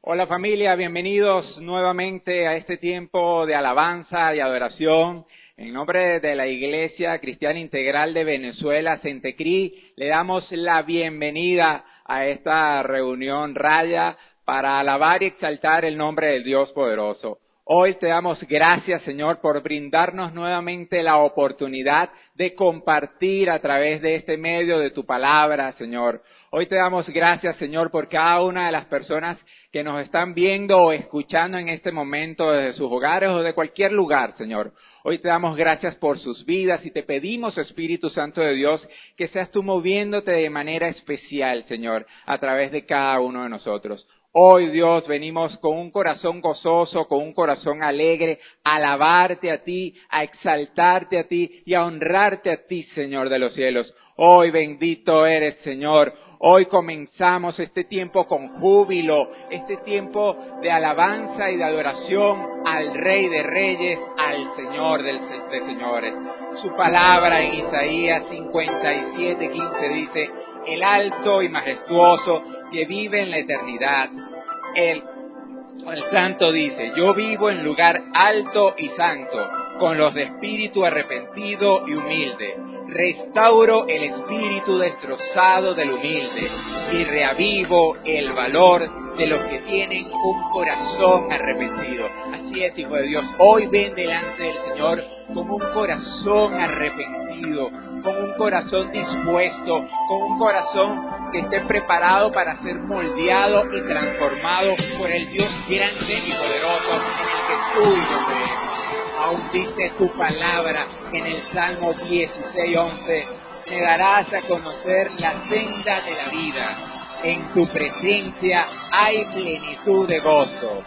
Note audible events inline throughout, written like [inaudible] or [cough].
Hola familia, bienvenidos nuevamente a este tiempo de alabanza y adoración. En nombre de la Iglesia Cristiana Integral de Venezuela, Centecrí, le damos la bienvenida a esta reunión raya para alabar y exaltar el nombre del Dios poderoso. Hoy te damos gracias, Señor, por brindarnos nuevamente la oportunidad de compartir a través de este medio de tu palabra, Señor. Hoy te damos gracias, Señor, por cada una de las personas que nos están viendo o escuchando en este momento desde sus hogares o de cualquier lugar, Señor. Hoy te damos gracias por sus vidas y te pedimos, Espíritu Santo de Dios, que seas tú moviéndote de manera especial, Señor, a través de cada uno de nosotros. Hoy, Dios, venimos con un corazón gozoso, con un corazón alegre, a alabarte a ti, a exaltarte a ti y a honrarte a ti, Señor de los cielos. Hoy bendito eres, Señor. Hoy comenzamos este tiempo con júbilo, este tiempo de alabanza y de adoración al Rey de Reyes, al Señor de Señores. Su palabra en Isaías 57, 15 dice, el alto y majestuoso que vive en la eternidad. El, el santo dice, yo vivo en lugar alto y santo, con los de espíritu arrepentido y humilde restauro el espíritu destrozado del humilde y reavivo el valor de los que tienen un corazón arrepentido. Así es, Hijo de Dios, hoy ven delante del Señor con un corazón arrepentido, con un corazón dispuesto, con un corazón que esté preparado para ser moldeado y transformado por el Dios grande y poderoso en el que tú y yo creemos aún dice tu palabra en el Salmo 16:11, me darás a conocer la senda de la vida. En tu presencia hay plenitud de gozo.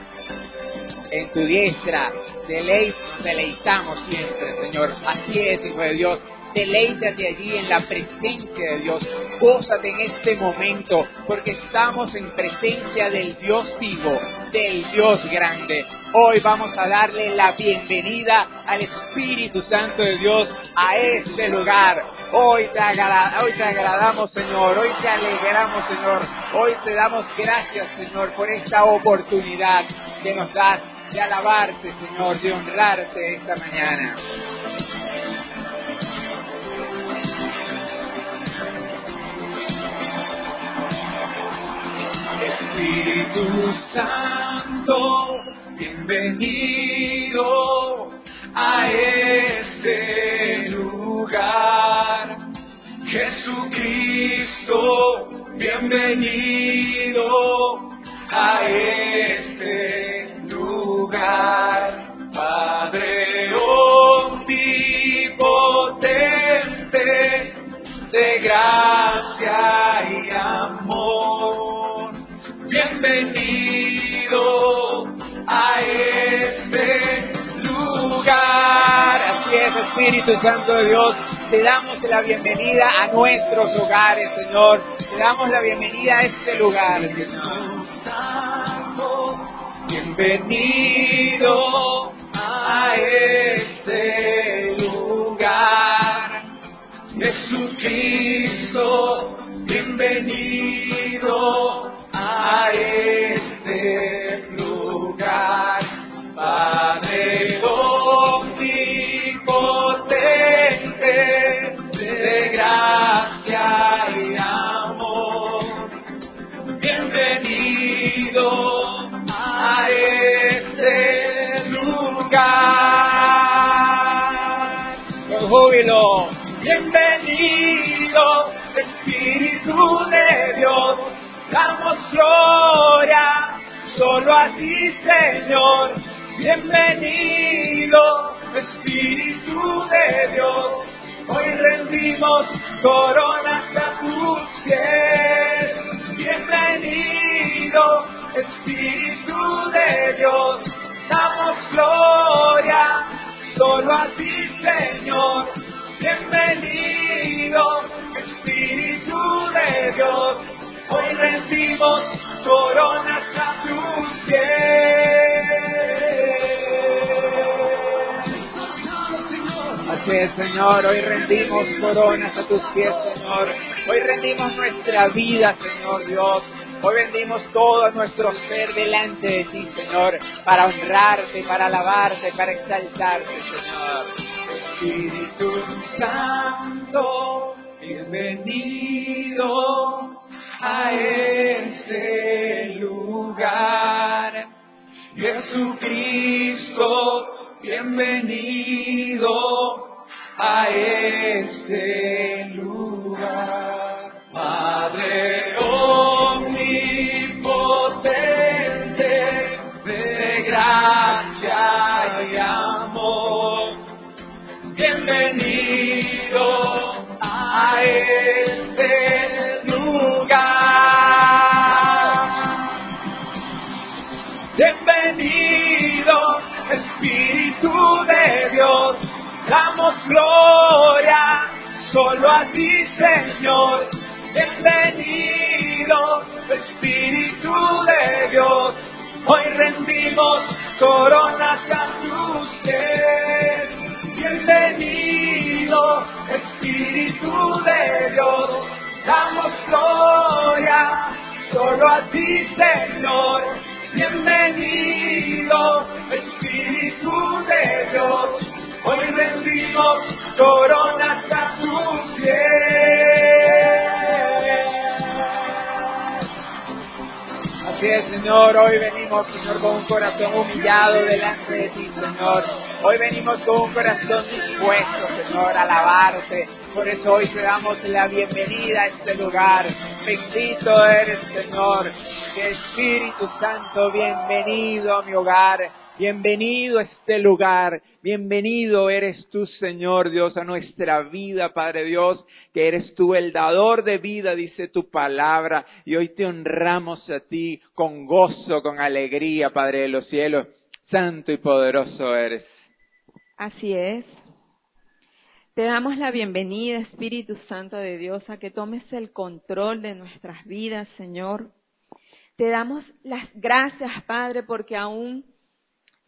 En tu diestra deleitamos siempre, Señor. Así es, Hijo de Dios. Deleítate allí en la presencia de Dios. Gózate en este momento, porque estamos en presencia del Dios vivo, del Dios grande. Hoy vamos a darle la bienvenida al Espíritu Santo de Dios a este lugar. Hoy te, hoy te agradamos, Señor. Hoy te alegramos, Señor. Hoy te damos gracias, Señor, por esta oportunidad que nos das de alabarte, Señor, de honrarte esta mañana. Espíritu Santo, bienvenido a este lugar. Jesucristo, bienvenido a este lugar. Padre omnipotente, de gracia bienvenido a este lugar. Así es, Espíritu Santo de Dios, te damos la bienvenida a nuestros hogares, Señor. Te damos la bienvenida a este lugar, Señor. Bienvenido a este lugar. Jesucristo, bienvenido a este lugar, Padre omnipotente, de gracia y amor. Bienvenido a este lugar. Con júbilo, bienvenido, Espíritu de Dios damos gloria solo a ti, Señor. Bienvenido, Espíritu de Dios. Hoy rendimos coronas a tus pies. Bienvenido, Espíritu de Dios. Damos gloria solo a ti, Señor. Bienvenido, Espíritu de Dios. Hoy rendimos coronas a tus pies. Así es, Señor, hoy rendimos coronas a tus pies, Señor. Hoy rendimos nuestra vida, Señor Dios. Hoy vendimos todo nuestro ser delante de ti, Señor, para honrarte, para alabarte, para exaltarte, Señor. Espíritu Santo, bienvenido a este lugar. Jesucristo, bienvenido a este lugar. Damos gloria solo a ti, Señor. Bienvenido, Espíritu de Dios. Hoy rendimos coronas a tus pies. Bienvenido, Espíritu de Dios. Damos gloria solo a ti, Señor. Bienvenido, Espíritu de Dios. Hoy rendimos coronas a tus pies. Así es, Señor, hoy venimos, Señor, con un corazón humillado delante de ti, Señor. Hoy venimos con un corazón dispuesto, Señor, a alabarte. Por eso hoy te damos la bienvenida a este lugar. Bendito eres, Señor. Espíritu Santo, bienvenido a mi hogar. Bienvenido a este lugar, bienvenido eres tú, Señor Dios, a nuestra vida, Padre Dios, que eres tú el dador de vida, dice tu palabra, y hoy te honramos a ti con gozo, con alegría, Padre de los cielos, santo y poderoso eres. Así es. Te damos la bienvenida, Espíritu Santo de Dios, a que tomes el control de nuestras vidas, Señor. Te damos las gracias, Padre, porque aún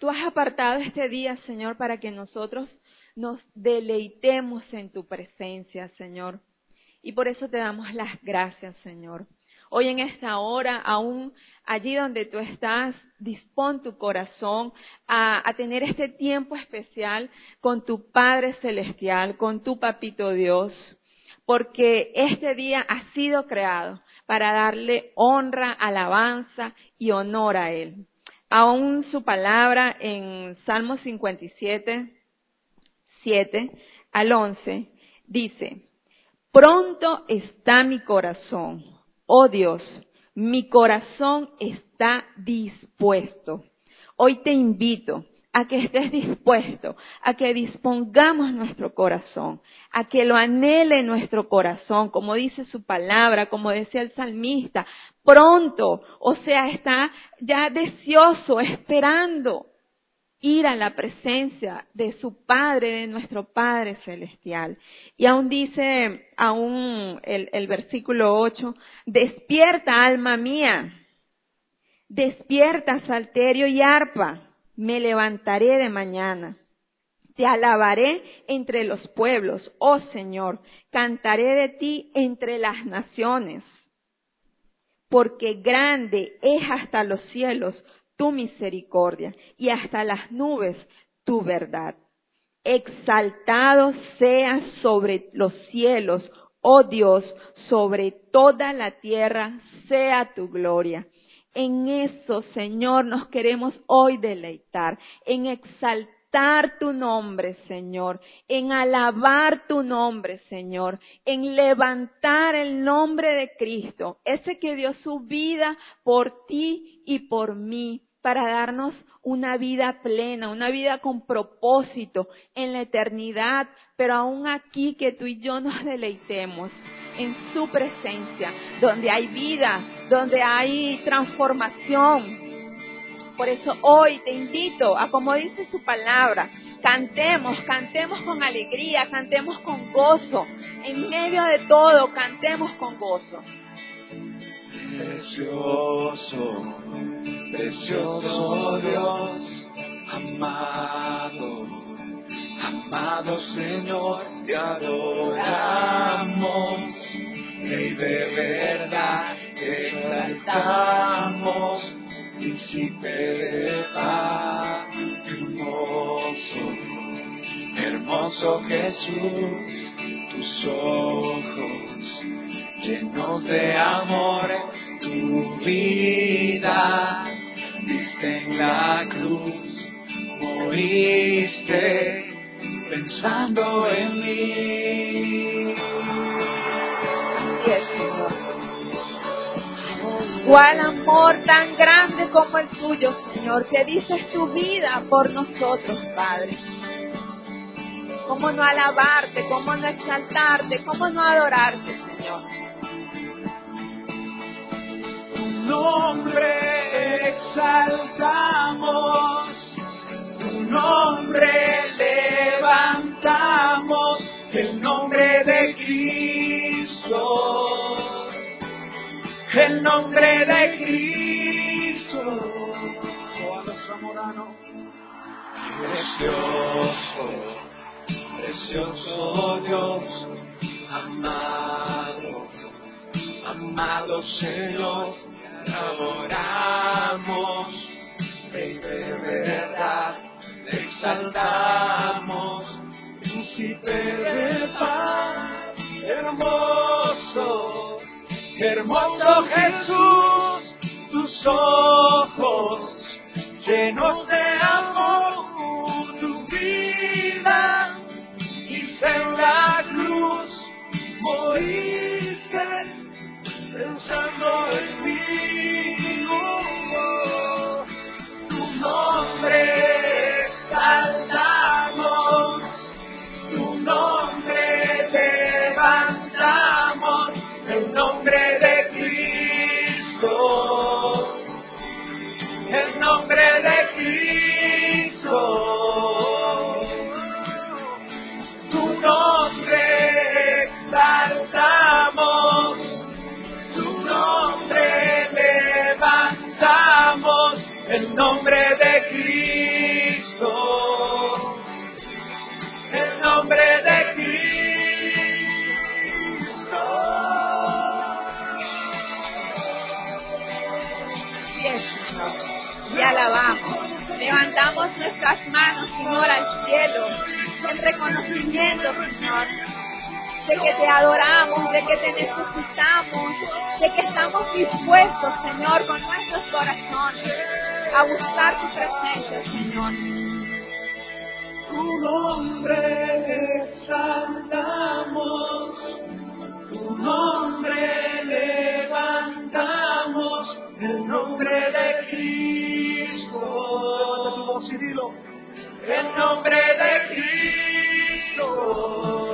Tú has apartado este día, Señor, para que nosotros nos deleitemos en tu presencia, Señor. Y por eso te damos las gracias, Señor. Hoy en esta hora, aún allí donde tú estás, dispón tu corazón a, a, tener este tiempo especial con tu Padre Celestial, con tu Papito Dios, porque este día ha sido creado para darle honra, alabanza y honor a Él. Aún su palabra en Salmo 57, 7 al 11, dice, pronto está mi corazón, oh Dios, mi corazón está dispuesto. Hoy te invito a que estés dispuesto, a que dispongamos nuestro corazón, a que lo anhele nuestro corazón, como dice su palabra, como decía el salmista, pronto, o sea, está ya deseoso, esperando ir a la presencia de su Padre, de nuestro Padre Celestial. Y aún dice, aún el, el versículo 8, despierta alma mía, despierta salterio y arpa me levantaré de mañana. Te alabaré entre los pueblos, oh Señor, cantaré de ti entre las naciones, porque grande es hasta los cielos tu misericordia y hasta las nubes tu verdad. Exaltado seas sobre los cielos, oh Dios, sobre toda la tierra sea tu gloria. En eso, Señor, nos queremos hoy deleitar, en exaltar tu nombre, Señor, en alabar tu nombre, Señor, en levantar el nombre de Cristo, ese que dio su vida por ti y por mí, para darnos una vida plena, una vida con propósito en la eternidad, pero aún aquí que tú y yo nos deleitemos en su presencia, donde hay vida, donde hay transformación. Por eso hoy te invito a, como dice su palabra, cantemos, cantemos con alegría, cantemos con gozo. En medio de todo, cantemos con gozo. Precioso, precioso Dios, amado, amado Señor, te adoramos. Rey de verdad, te exaltamos, príncipe de paz, hermoso, hermoso Jesús, tus ojos llenos de amor, tu vida viste en la cruz, moriste pensando en mí. Cuál amor tan grande como el tuyo, Señor, que dices tu vida por nosotros, Padre. ¿Cómo no alabarte? ¿Cómo no exaltarte? ¿Cómo no adorarte, Señor? Tu nombre exaltamos, tu nombre el nombre de Cristo el nombre de Cristo. Precioso, precioso Dios, amado, amado Señor, adoramos, Rey de verdad, exaltamos, príncipe de paz, hermoso Hermoso Jesús, tus ojos llenos de amor, tu vida y en la cruz moriste pensando en mí. Nombre de Cristo, el nombre de Cristo. y alabamos. Levantamos nuestras manos, Señor, al cielo, en reconocimiento, Señor, de que te adoramos, de que te necesitamos, de que estamos dispuestos, Señor, con nuestros corazones a buscar tu presencia, Señor. Tu nombre exaltamos, tu nombre levantamos, el nombre de Cristo. El nombre de Cristo.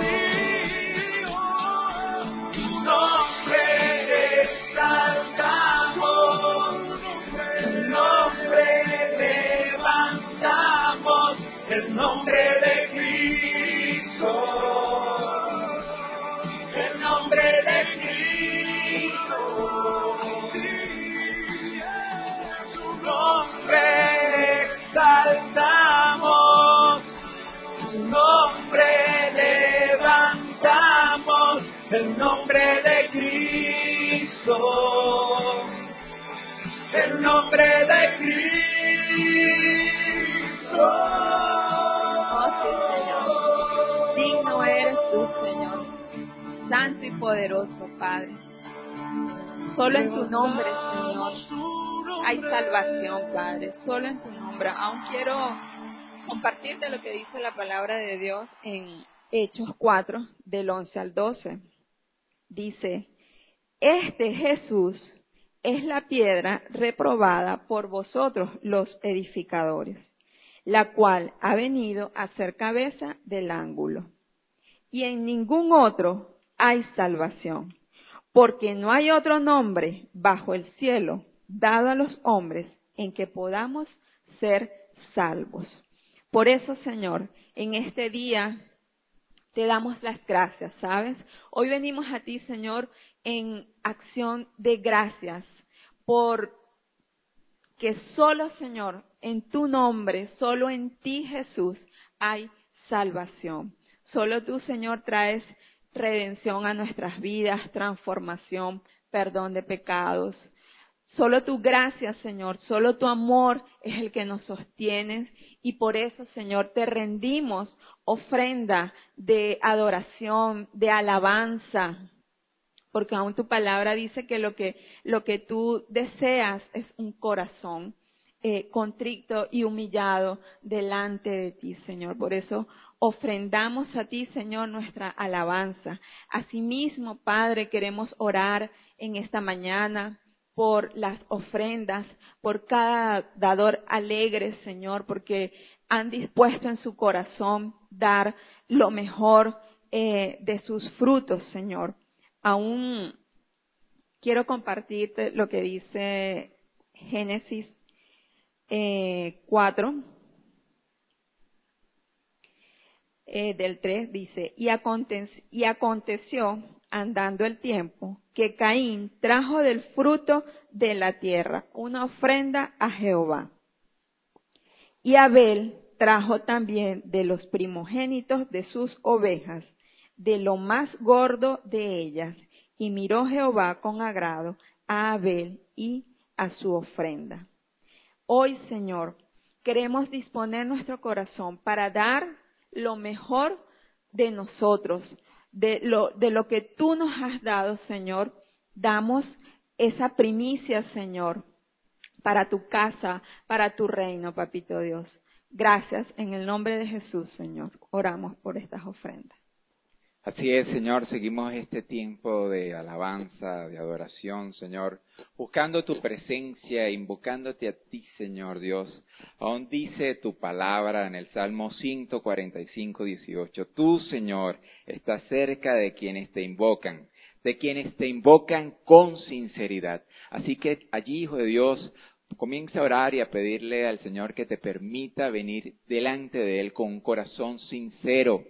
Y poderoso, Padre. Solo en tu nombre, Señor, hay salvación, Padre. Solo en tu nombre. Aún quiero compartirte lo que dice la palabra de Dios en Hechos 4, del 11 al 12. Dice, este Jesús es la piedra reprobada por vosotros los edificadores, la cual ha venido a ser cabeza del ángulo. Y en ningún otro hay salvación, porque no hay otro nombre bajo el cielo dado a los hombres en que podamos ser salvos. Por eso, Señor, en este día te damos las gracias, ¿sabes? Hoy venimos a ti, Señor, en acción de gracias por que solo, Señor, en tu nombre, solo en ti, Jesús, hay salvación. Solo tú, Señor, traes redención a nuestras vidas, transformación, perdón de pecados. Solo tu gracia, Señor, solo tu amor es el que nos sostiene y por eso, Señor, te rendimos ofrenda de adoración, de alabanza, porque aún tu palabra dice que lo que, lo que tú deseas es un corazón eh, contrito y humillado delante de ti, Señor. Por eso ofrendamos a ti, Señor, nuestra alabanza. Asimismo, Padre, queremos orar en esta mañana por las ofrendas, por cada dador alegre, Señor, porque han dispuesto en su corazón dar lo mejor eh, de sus frutos, Señor. Aún quiero compartirte lo que dice Génesis eh, 4, eh, del 3, dice, y, y aconteció, andando el tiempo, que Caín trajo del fruto de la tierra una ofrenda a Jehová. Y Abel trajo también de los primogénitos de sus ovejas, de lo más gordo de ellas, y miró Jehová con agrado a Abel y a su ofrenda. Hoy, Señor, queremos disponer nuestro corazón para dar lo mejor de nosotros, de lo, de lo que tú nos has dado, Señor. Damos esa primicia, Señor, para tu casa, para tu reino, Papito Dios. Gracias en el nombre de Jesús, Señor. Oramos por estas ofrendas. Así es, Señor, seguimos este tiempo de alabanza, de adoración, Señor, buscando tu presencia, invocándote a ti, Señor Dios. Aún dice tu palabra en el Salmo 145, 18, tú, Señor, estás cerca de quienes te invocan, de quienes te invocan con sinceridad. Así que allí, Hijo de Dios, comienza a orar y a pedirle al Señor que te permita venir delante de Él con un corazón sincero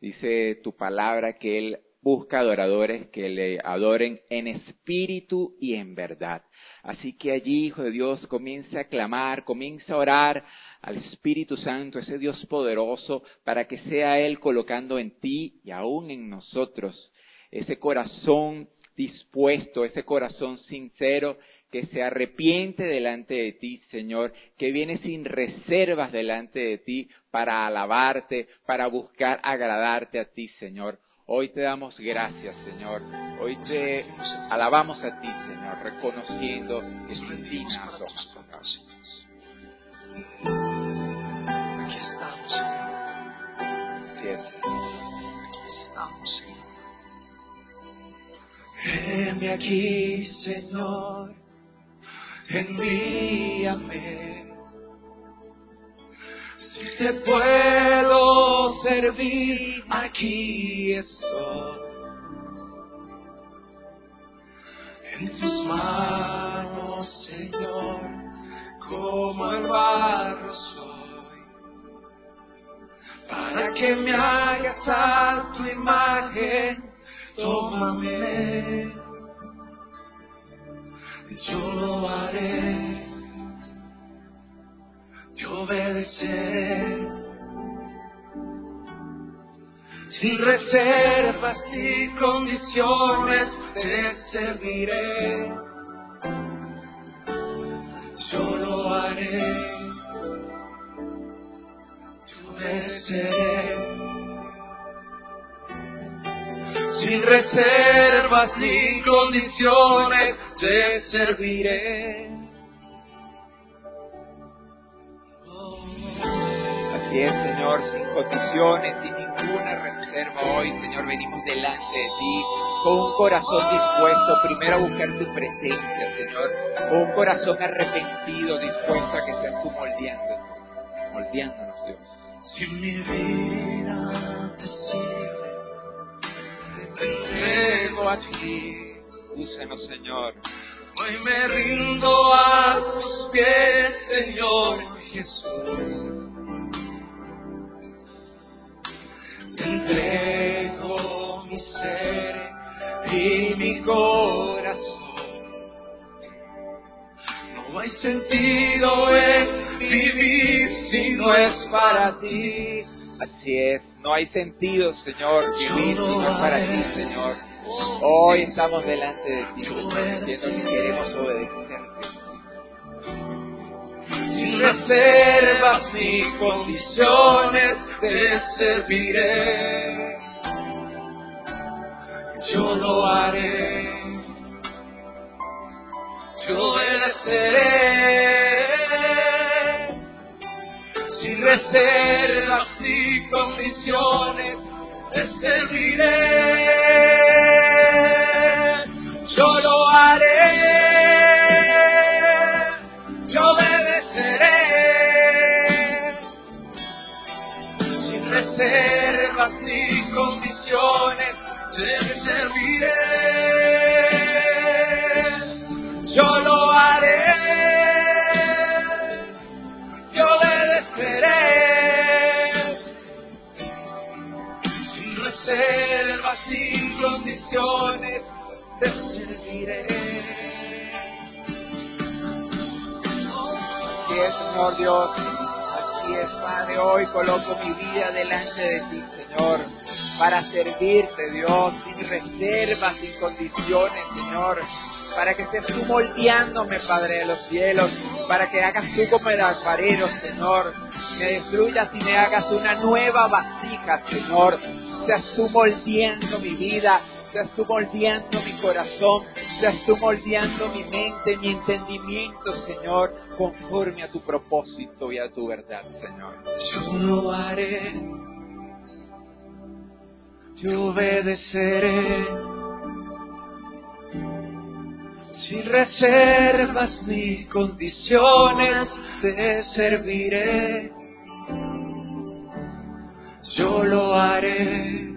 Dice tu palabra que Él busca adoradores que le adoren en espíritu y en verdad. Así que allí, Hijo de Dios, comienza a clamar, comienza a orar al Espíritu Santo, ese Dios poderoso, para que sea Él colocando en ti y aún en nosotros ese corazón dispuesto, ese corazón sincero que se arrepiente delante de ti, Señor, que viene sin reservas delante de ti para alabarte, para buscar agradarte a ti, Señor. Hoy te damos gracias, Señor. Hoy te alabamos a ti, Señor, reconociendo que sin ti nada somos. Aquí estamos, Señor. Es. Aquí estamos, Señor. Heme aquí, Señor envíame. Si te puedo servir, aquí estoy. En tus manos, Señor, como el barro soy, para que me hagas a tu imagen, tómame yo lo haré, te obedeceré, sin reservas y condiciones te serviré, yo lo haré, te obedeceré. sin reservas ni condiciones te serviré. Así es, Señor, sin condiciones, sin ninguna reserva. Hoy, Señor, venimos delante de ti con un corazón dispuesto primero a buscar tu presencia, Señor, con un corazón arrepentido, dispuesto a que seas tú moldeándonos, moldeándonos, Dios. Si mi vida te sirve, te entrego a ti. Úsanos, Señor. Hoy me rindo a tus pies, Señor Jesús. Te entrego mi ser y mi corazón. No hay sentido en vivir si no es para ti. Así es, no hay sentido, Señor, vivir si no es para ti, Señor. Hoy estamos delante de ti, diciendo que queremos obedecerte. Sin reservas ni condiciones te serviré. Yo lo haré. Yo obedeceré. Sin reservas ni condiciones te serviré. Yo lo haré. Sin condiciones, Señor. Para que estés tú moldeándome, Padre de los cielos. Para que hagas tú como el alfarero, Señor. Me destruyas y me hagas una nueva vasija, Señor. Seas tú moldeando mi vida, seas tú moldeando mi corazón, seas tú moldeando mi mente, mi entendimiento, Señor, conforme a tu propósito y a tu verdad, Señor. Yo lo haré. Yo obedeceré. Sin reservas ni condiciones te serviré. Yo lo haré.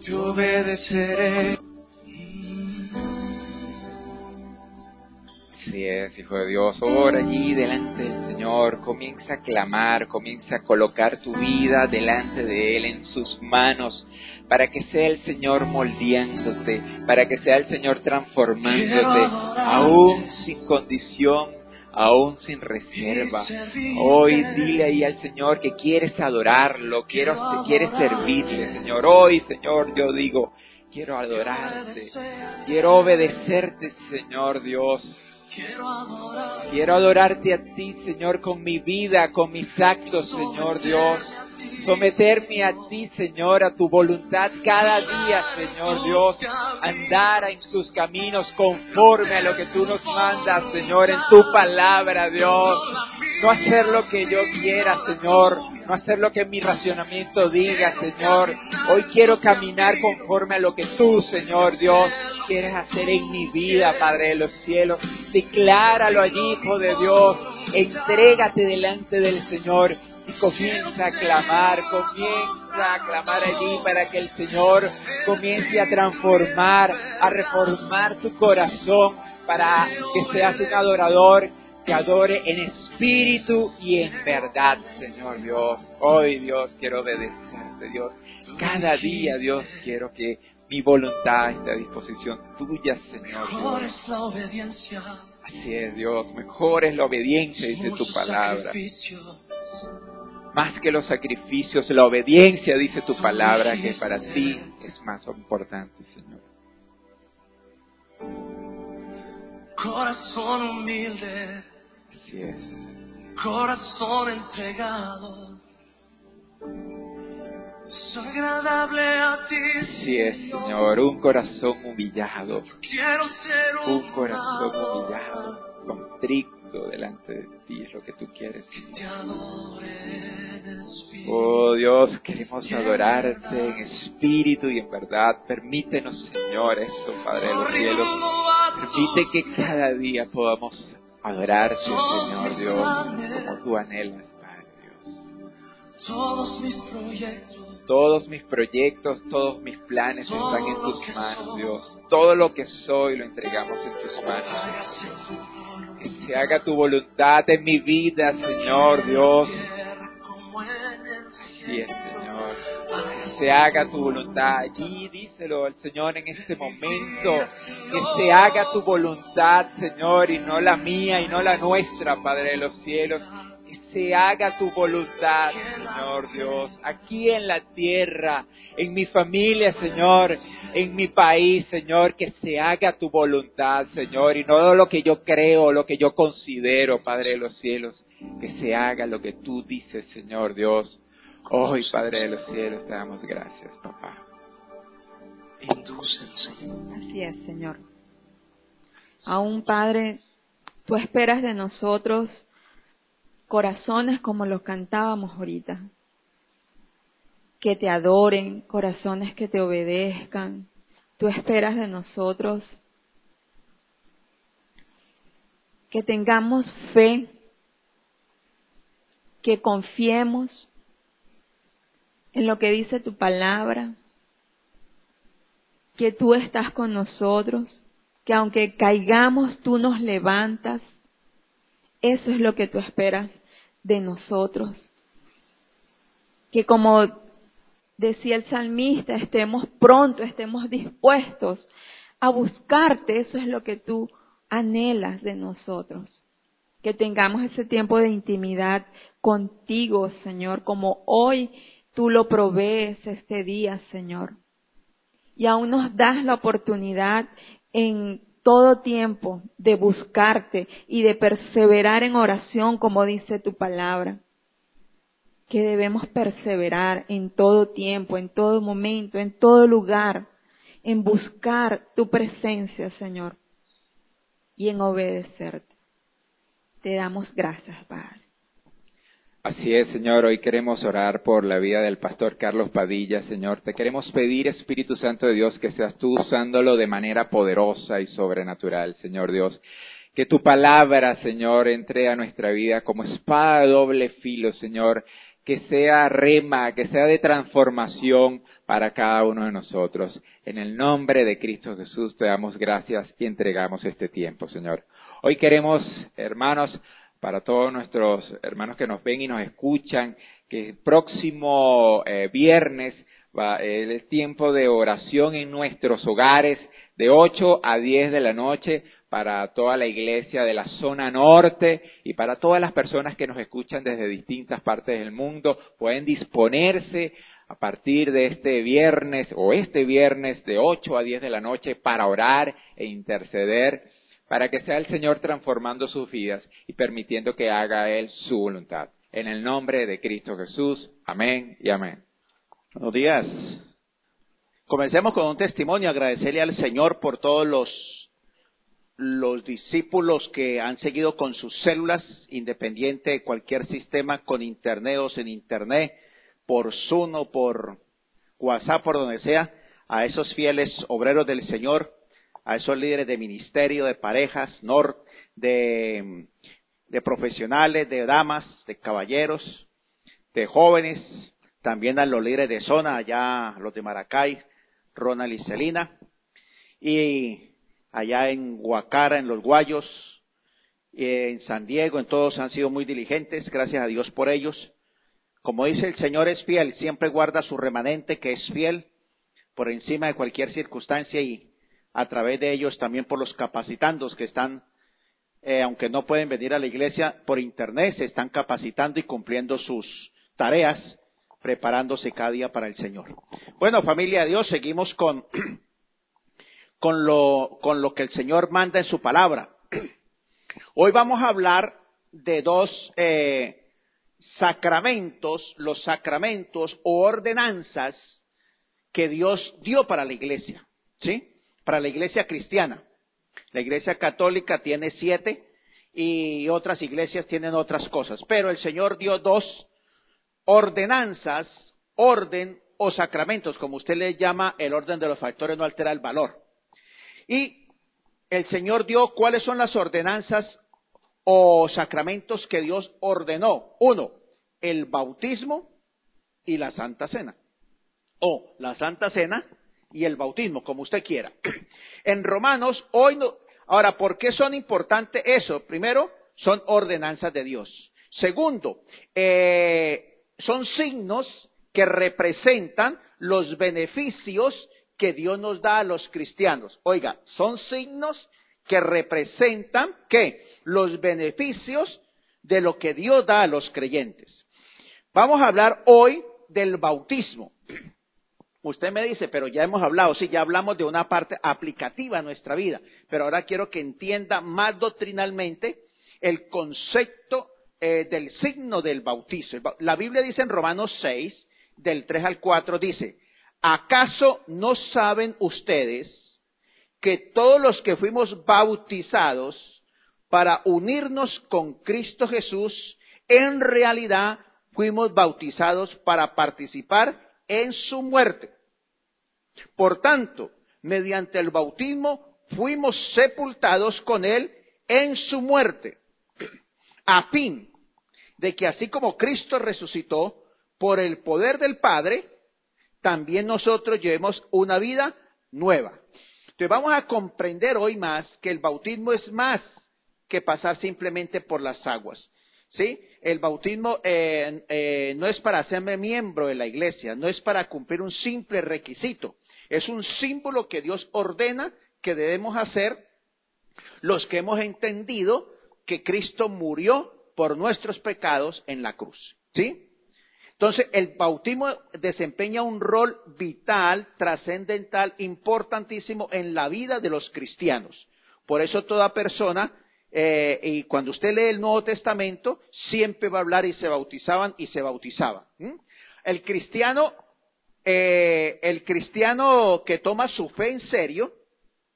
Yo obedeceré. Así es, Hijo de Dios, ora allí delante del Señor, comienza a clamar, comienza a colocar tu vida delante de Él, en sus manos, para que sea el Señor moldeándote, para que sea el Señor transformándote, aún sin condición, aún sin reserva. Hoy dile ahí al Señor que quieres adorarlo, quiero, quieres servirle, Señor. Hoy, Señor, yo digo, quiero adorarte, quiero obedecerte, Señor Dios. Quiero adorarte a ti, Señor, con mi vida, con mis actos, Señor Dios. Someterme a ti, Señor, a tu voluntad cada día, Señor Dios. Andar en tus caminos conforme a lo que tú nos mandas, Señor, en tu palabra, Dios. No hacer lo que yo quiera, Señor. No hacer lo que mi racionamiento diga, Señor. Hoy quiero caminar conforme a lo que tú, Señor Dios, quieres hacer en mi vida, Padre de los cielos. Decláralo allí, Hijo de Dios. Entrégate delante del Señor y comienza a clamar, comienza a clamar allí para que el Señor comience a transformar, a reformar tu corazón, para que seas un adorador que adore en espíritu y en verdad, Señor Dios. Hoy, Dios, quiero obedecerte, Dios. Cada día, Dios, quiero que mi voluntad esté a disposición tuya, Señor Mejor Dios. es la obediencia. Así es, Dios. Mejor es la obediencia, dice tu palabra. Más que los sacrificios, la obediencia, dice tu palabra, que para ti es más importante, Señor. Corazón humilde, Así es. corazón entregado. Soy agradable a ti. Así es, Señor. Un corazón humillado. Quiero ser un, Un corazón humillado, contrito delante de ti es lo que tú quieres. Oh Dios, queremos adorarte en espíritu y en verdad. Permítenos, Señor, eso, Padre de los cielos. Permite que cada día podamos adorarte, Señor Dios, como tú anhelas, Padre Dios. Todos mis proyectos. Todos mis proyectos, todos mis planes están en tus manos, Dios. Todo lo que soy lo entregamos en tus manos. Que se haga tu voluntad en mi vida, Señor Dios. tierra como en el Así es, cielo. Señor. Que se haga tu voluntad allí, díselo al Señor en este momento. Que se haga tu voluntad, Señor, y no la mía y no la nuestra, Padre de los cielos. Que se haga tu voluntad, Señor Dios, aquí en la tierra, en mi familia, Señor, en mi país, Señor, que se haga tu voluntad, Señor, y no lo que yo creo, lo que yo considero, Padre de los cielos, que se haga lo que tú dices, Señor Dios. Hoy, Padre de los cielos, te damos gracias, papá. Así es, Señor. Aún, Padre, tú esperas de nosotros corazones como los cantábamos ahorita, que te adoren, corazones que te obedezcan. Tú esperas de nosotros. Que tengamos fe, que confiemos en lo que dice tu palabra, que tú estás con nosotros, que aunque caigamos tú nos levantas. Eso es lo que tú esperas de nosotros. Que como decía el salmista, estemos prontos, estemos dispuestos a buscarte. Eso es lo que tú anhelas de nosotros. Que tengamos ese tiempo de intimidad contigo, Señor, como hoy tú lo provees este día, Señor. Y aún nos das la oportunidad en todo tiempo de buscarte y de perseverar en oración, como dice tu palabra. Que debemos perseverar en todo tiempo, en todo momento, en todo lugar, en buscar tu presencia, Señor, y en obedecerte. Te damos gracias, Padre. Así es, Señor. Hoy queremos orar por la vida del pastor Carlos Padilla, Señor. Te queremos pedir, Espíritu Santo de Dios, que seas tú usándolo de manera poderosa y sobrenatural, Señor Dios. Que tu palabra, Señor, entre a nuestra vida como espada de doble filo, Señor. Que sea rema, que sea de transformación para cada uno de nosotros. En el nombre de Cristo Jesús te damos gracias y entregamos este tiempo, Señor. Hoy queremos, hermanos, para todos nuestros hermanos que nos ven y nos escuchan, que el próximo eh, viernes va el tiempo de oración en nuestros hogares de 8 a 10 de la noche para toda la iglesia de la zona norte y para todas las personas que nos escuchan desde distintas partes del mundo. Pueden disponerse a partir de este viernes o este viernes de 8 a 10 de la noche para orar e interceder para que sea el Señor transformando sus vidas y permitiendo que haga Él su voluntad. En el nombre de Cristo Jesús, amén y amén. Buenos días. Comencemos con un testimonio, agradecerle al Señor por todos los, los discípulos que han seguido con sus células, independiente de cualquier sistema, con internet o sin internet, por Zoom o por WhatsApp, por donde sea, a esos fieles obreros del Señor a esos líderes de ministerio, de parejas, de profesionales, de damas, de caballeros, de jóvenes, también a los líderes de zona, allá los de Maracay, Ronald y Celina, y allá en Huacara, en Los Guayos, en San Diego, en todos han sido muy diligentes, gracias a Dios por ellos. Como dice el Señor es fiel, siempre guarda su remanente que es fiel por encima de cualquier circunstancia y a través de ellos también por los capacitandos que están, eh, aunque no pueden venir a la iglesia por internet, se están capacitando y cumpliendo sus tareas, preparándose cada día para el Señor. Bueno, familia de Dios, seguimos con, [clears throat] con, lo, con lo que el Señor manda en su palabra. [clears throat] Hoy vamos a hablar de dos eh, sacramentos, los sacramentos o ordenanzas que Dios dio para la iglesia. ¿Sí? Para la iglesia cristiana. La iglesia católica tiene siete y otras iglesias tienen otras cosas. Pero el Señor dio dos ordenanzas, orden o sacramentos, como usted le llama, el orden de los factores no altera el valor. Y el Señor dio cuáles son las ordenanzas o sacramentos que Dios ordenó. Uno, el bautismo y la Santa Cena. O la Santa Cena y el bautismo, como usted quiera. [clears throat] En Romanos, hoy no. Ahora, ¿por qué son importantes eso? Primero, son ordenanzas de Dios. Segundo, eh, son signos que representan los beneficios que Dios nos da a los cristianos. Oiga, son signos que representan que los beneficios de lo que Dios da a los creyentes. Vamos a hablar hoy del bautismo. [clears throat] Usted me dice, pero ya hemos hablado, sí, ya hablamos de una parte aplicativa a nuestra vida, pero ahora quiero que entienda más doctrinalmente el concepto eh, del signo del bautizo. La Biblia dice en Romanos 6, del 3 al 4, dice, ¿acaso no saben ustedes que todos los que fuimos bautizados para unirnos con Cristo Jesús, en realidad fuimos bautizados para participar en su muerte? Por tanto, mediante el bautismo fuimos sepultados con Él en su muerte, a fin de que así como Cristo resucitó por el poder del Padre, también nosotros llevemos una vida nueva. Entonces vamos a comprender hoy más que el bautismo es más que pasar simplemente por las aguas. ¿Sí? El bautismo eh, eh, no es para hacerme miembro de la iglesia, no es para cumplir un simple requisito, es un símbolo que Dios ordena que debemos hacer los que hemos entendido que Cristo murió por nuestros pecados en la cruz. ¿Sí? Entonces, el bautismo desempeña un rol vital, trascendental, importantísimo en la vida de los cristianos. Por eso toda persona, eh, y cuando usted lee el Nuevo Testamento, siempre va a hablar y se bautizaban y se bautizaban. El cristiano, eh, el cristiano que toma su fe en serio,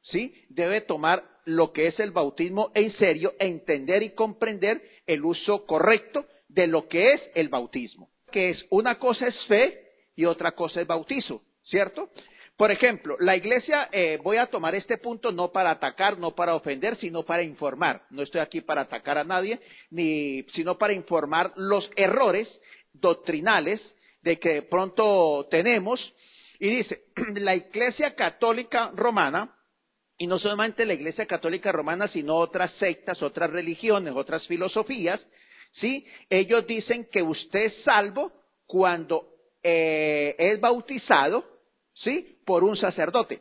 ¿sí? Debe tomar lo que es el bautismo en serio, entender y comprender el uso correcto de lo que es el bautismo que es una cosa es fe y otra cosa es bautizo, ¿cierto? Por ejemplo, la iglesia, eh, voy a tomar este punto no para atacar, no para ofender, sino para informar. No estoy aquí para atacar a nadie, ni, sino para informar los errores doctrinales de que pronto tenemos. Y dice, [clears throat] la iglesia católica romana, y no solamente la iglesia católica romana, sino otras sectas, otras religiones, otras filosofías, ¿sí? Ellos dicen que usted es salvo cuando eh, es bautizado, ¿sí? Por un sacerdote,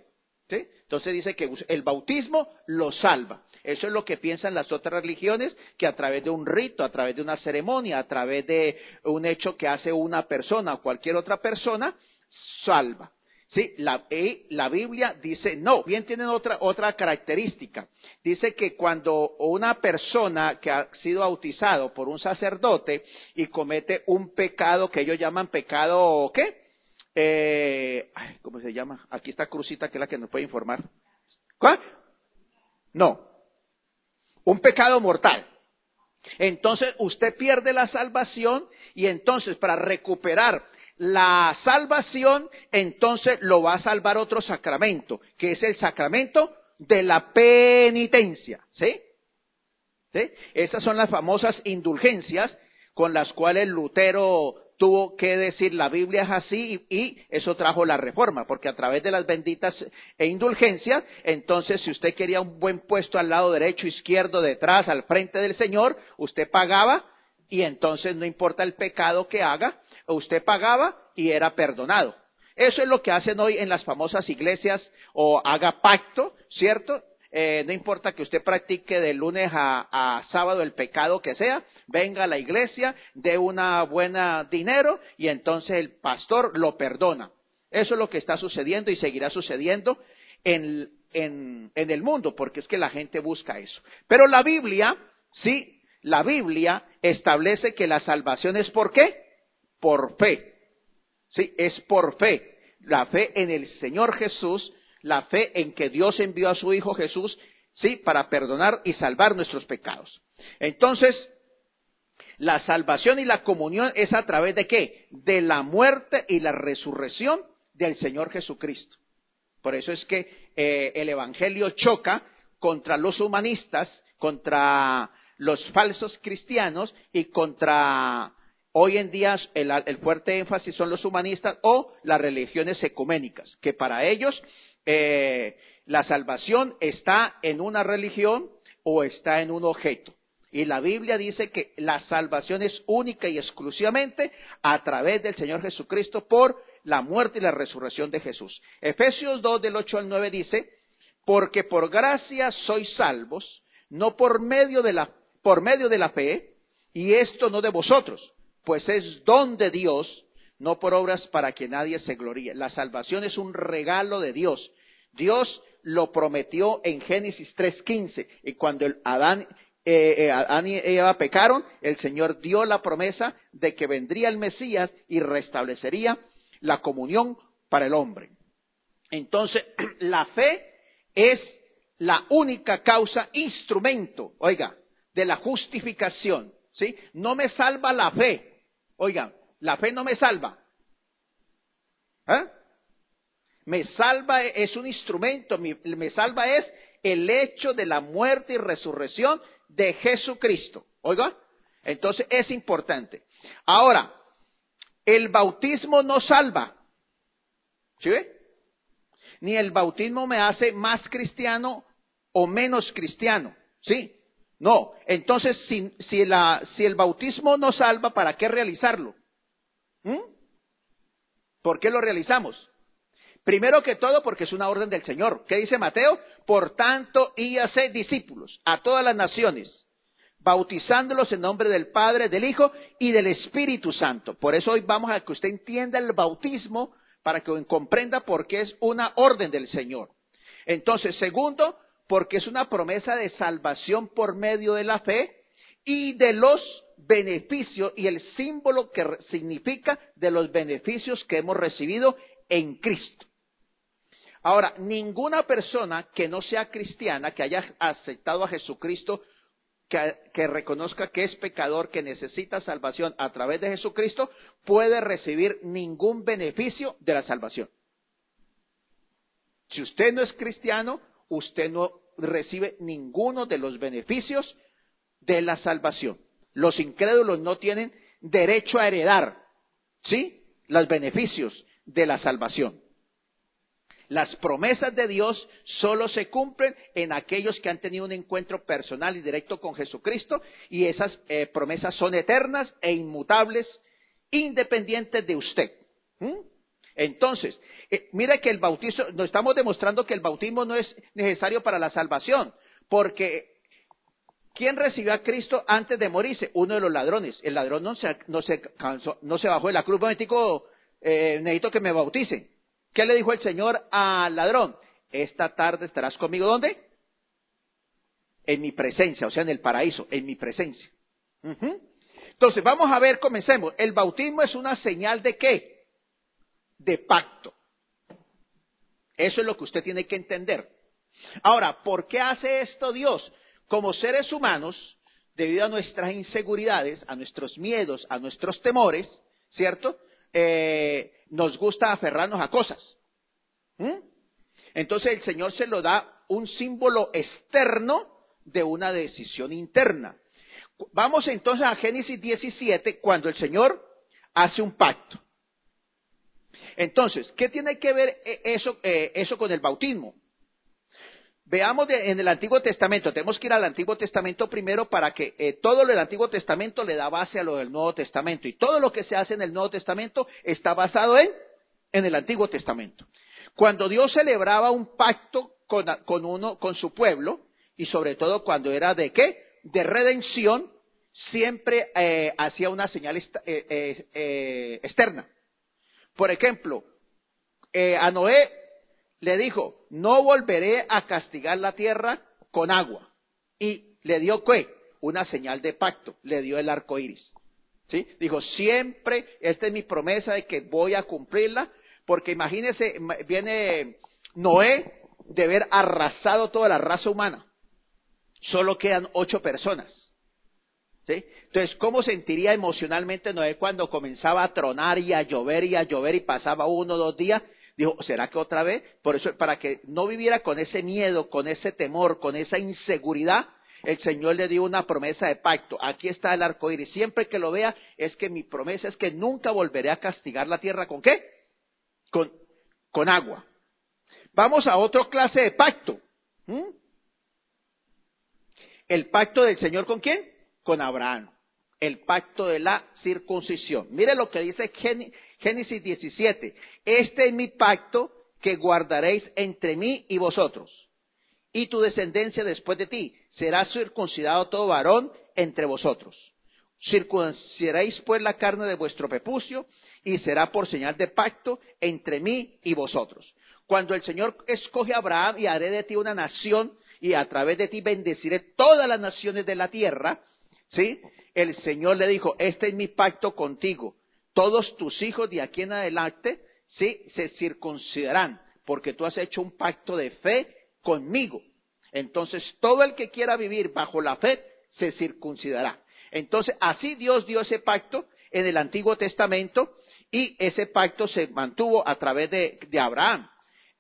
¿sí? Entonces dice que el bautismo lo salva. Eso es lo que piensan las otras religiones, que a través de un rito, a través de una ceremonia, a través de un hecho que hace una persona o cualquier otra persona, salva. Sí, la, la Biblia dice no, bien tienen otra, otra característica. Dice que cuando una persona que ha sido bautizado por un sacerdote y comete un pecado que ellos llaman pecado, ¿qué? Eh, ¿Cómo se llama? Aquí está Crucita, que es la que nos puede informar. ¿Cuál? No. Un pecado mortal. Entonces usted pierde la salvación y entonces para recuperar la salvación, entonces lo va a salvar otro sacramento, que es el sacramento de la penitencia. ¿Sí? ¿Sí? Esas son las famosas indulgencias con las cuales Lutero tuvo que decir la Biblia es así y, eso trajo la reforma, porque a través de las benditas e indulgencias, entonces si usted quería un buen puesto al lado derecho, izquierdo, detrás, al frente del Señor, usted pagaba y entonces no importa el pecado que haga, usted pagaba y era perdonado. Eso es lo que hacen hoy en las famosas iglesias o haga pacto, ¿cierto? Eh, no importa que usted practique de lunes a, sábado el pecado que sea, venga a la iglesia, dé una buena dinero y entonces el pastor lo perdona. Eso es lo que está sucediendo y seguirá sucediendo en, en el mundo, porque es que la gente busca eso. Pero la Biblia, sí, la Biblia establece que la salvación es por qué? por fe. Sí, es por fe. La fe en el Señor Jesús, la fe en que Dios envió a su Hijo Jesús, sí, para perdonar y salvar nuestros pecados. Entonces, la salvación y la comunión es a través de qué? De la muerte y la resurrección del Señor Jesucristo. Por eso es que eh, el Evangelio choca contra los humanistas, contra los falsos cristianos y contra Hoy en día el, fuerte énfasis son los humanistas o las religiones ecuménicas, que para ellos eh, la salvación está en una religión o está en un objeto. Y la Biblia dice que la salvación es única y exclusivamente a través del Señor Jesucristo por la muerte y la resurrección de Jesús. Efesios 2 del 8 al 9 dice, porque por gracia sois salvos, no por medio de la, por medio de la fe, Y esto no de vosotros, pues es don de Dios, no por obras para que nadie se gloríe. La salvación es un regalo de Dios. Dios lo prometió en Génesis 3.15. Y cuando el Adán, eh, eh, Adán y Eva pecaron, el Señor dio la promesa de que vendría el Mesías y restablecería la comunión para el hombre. Entonces, [clears throat] la fe es la única causa, instrumento, oiga, de la justificación. ¿Sí? No me salva la fe. Oiga, la fe no me salva. ¿Eh? Me salva es un instrumento, me salva es el hecho de la muerte y resurrección de Jesucristo. Oiga, entonces es importante. Ahora, el bautismo no salva. ¿Sí ve? Ni el bautismo me hace más cristiano o menos cristiano. ¿Sí? No. Entonces, si, si, la, si el bautismo no salva, ¿para qué realizarlo? ¿Mm? ¿Por qué lo realizamos? Primero que todo porque es una orden del Señor. ¿Qué dice Mateo? Por tanto, y discípulos a todas las naciones, bautizándolos en nombre del Padre, del Hijo y del Espíritu Santo. Por eso hoy vamos a que usted entienda el bautismo para que comprenda por qué es una orden del Señor. Entonces, segundo, porque es una promesa de salvación por medio de la fe y de los beneficios y el símbolo que significa de los beneficios que hemos recibido en Cristo. Ahora, ninguna persona que no sea cristiana, que haya aceptado a Jesucristo, que, reconozca que es pecador, que necesita salvación a través de Jesucristo, puede recibir ningún beneficio de la salvación. Si usted no es cristiano, usted no recibe ninguno de los beneficios de la salvación. Los incrédulos no tienen derecho a heredar, ¿sí? Los beneficios de la salvación. Las promesas de Dios solo se cumplen en aquellos que han tenido un encuentro personal y directo con Jesucristo y esas eh, promesas son eternas e inmutables, independientes de usted. Entonces, eh, mire que el bautismo, nos estamos demostrando que el bautismo no es necesario para la salvación, porque ¿quién recibió a Cristo antes de morirse? Uno de los ladrones. El ladrón no se, no se, cansó, no se bajó de la cruz. Momentico, eh, necesito que me bauticen. ¿Qué le dijo el Señor al ladrón? Esta tarde estarás conmigo, ¿dónde? En mi presencia, o sea, en el paraíso, en mi presencia. Entonces, vamos a ver, comencemos. El bautismo es una señal de qué? De pacto. Eso es lo que usted tiene que entender. Ahora, ¿por qué hace esto Dios? Como seres humanos, debido a nuestras inseguridades, a nuestros miedos, a nuestros temores, ¿cierto? Eh, nos gusta aferrarnos a cosas. Entonces el Señor se lo da un símbolo externo de una decisión interna. Vamos entonces a Génesis 17, cuando el Señor hace un pacto. Entonces, ¿qué tiene que ver eh, eso, eh, eso con el bautismo? Veamos en el Antiguo Testamento, tenemos que ir al Antiguo Testamento primero para que eh, todo lo del Antiguo Testamento le da base a lo del Nuevo Testamento. Y todo lo que se hace en el Nuevo Testamento está basado en, el Antiguo Testamento. Cuando Dios celebraba un pacto con, uno, con su pueblo, y sobre todo cuando era de qué? De redención, siempre eh, hacía una señal eh, externa. Por ejemplo, a Noé le dijo, no volveré a castigar la tierra con agua. Y le dio qué? Una señal de pacto, le dio el arco iris. ¿Sí? Dijo, siempre, esta es mi promesa de que voy a cumplirla, porque imagínese, viene Noé de haber arrasado toda la raza humana. Solo quedan ocho personas. ¿Sí? Entonces, ¿cómo sentiría emocionalmente Noé cuando comenzaba a tronar y a llover y a llover y pasaba uno o dos días Dijo, ¿será que otra vez? Por eso, para que no viviera con ese miedo, con ese temor, con esa inseguridad, el Señor le dio una promesa de pacto. Aquí está el arco iris. Siempre que lo vea, es que mi promesa es que nunca volveré a castigar la tierra. ¿Con qué? Con, con agua. Vamos a otra clase de pacto. ¿Mm? El pacto del Señor con quién? Con Abraham. El pacto de la circuncisión. Mire lo que dice Génesis 17, este es mi pacto que guardaréis entre mí y vosotros, y tu descendencia después de ti, será circuncidado todo varón entre vosotros. Circuncidaréis pues la carne de vuestro prepucio y será por señal de pacto entre mí y vosotros. Cuando el Señor escoge a Abraham y haré de ti una nación y a través de ti bendeciré todas las naciones de la tierra, ¿sí? El Señor le dijo, este es mi pacto contigo. Todos tus hijos de aquí en adelante, ¿sí? Se circuncidarán porque tú has hecho un pacto de fe conmigo. Entonces, todo el que quiera vivir bajo la fe se circuncidará. Entonces, así Dios dio ese pacto en el Antiguo Testamento y ese pacto se mantuvo a través de, Abraham.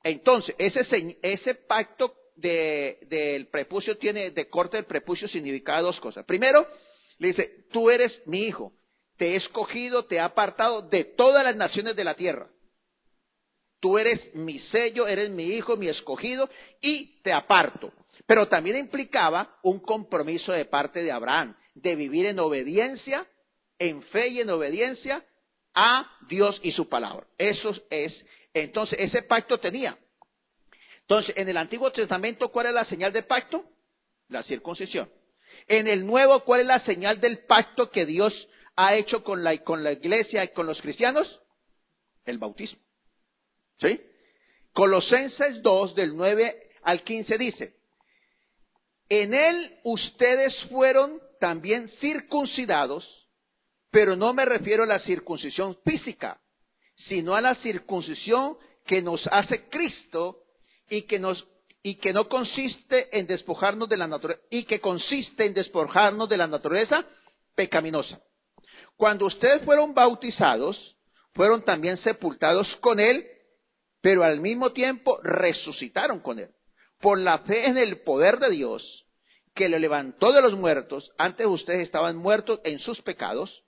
Entonces, ese, ese pacto del prepucio tiene, de corte del prepucio significa dos cosas. Primero, le dice, tú eres mi hijo, te he escogido, te he apartado de todas las naciones de la tierra. Tú eres mi sello, eres mi hijo, mi escogido, y te aparto. Pero también implicaba un compromiso de parte de Abraham, de vivir en obediencia, en fe y en obediencia a Dios y su palabra. Eso es, entonces, ese pacto tenía. Entonces, en el Antiguo Testamento, ¿cuál es la señal del pacto? La circuncisión. En el Nuevo, ¿cuál es la señal del pacto que Dios ha hecho con la, con la iglesia y con los cristianos? El bautismo. ¿Sí? Colosenses 2, del 9 al 15 dice, en él ustedes fueron también circuncidados, pero no me refiero a la circuncisión física, sino a la circuncisión que nos hace Cristo y que nos y que no consiste en despojarnos de la y que consiste en despojarnos de la naturaleza pecaminosa. Cuando ustedes fueron bautizados, fueron también sepultados con él pero al mismo tiempo resucitaron con él. Por la fe en el poder de Dios, que le levantó de los muertos, antes ustedes estaban muertos en sus pecados,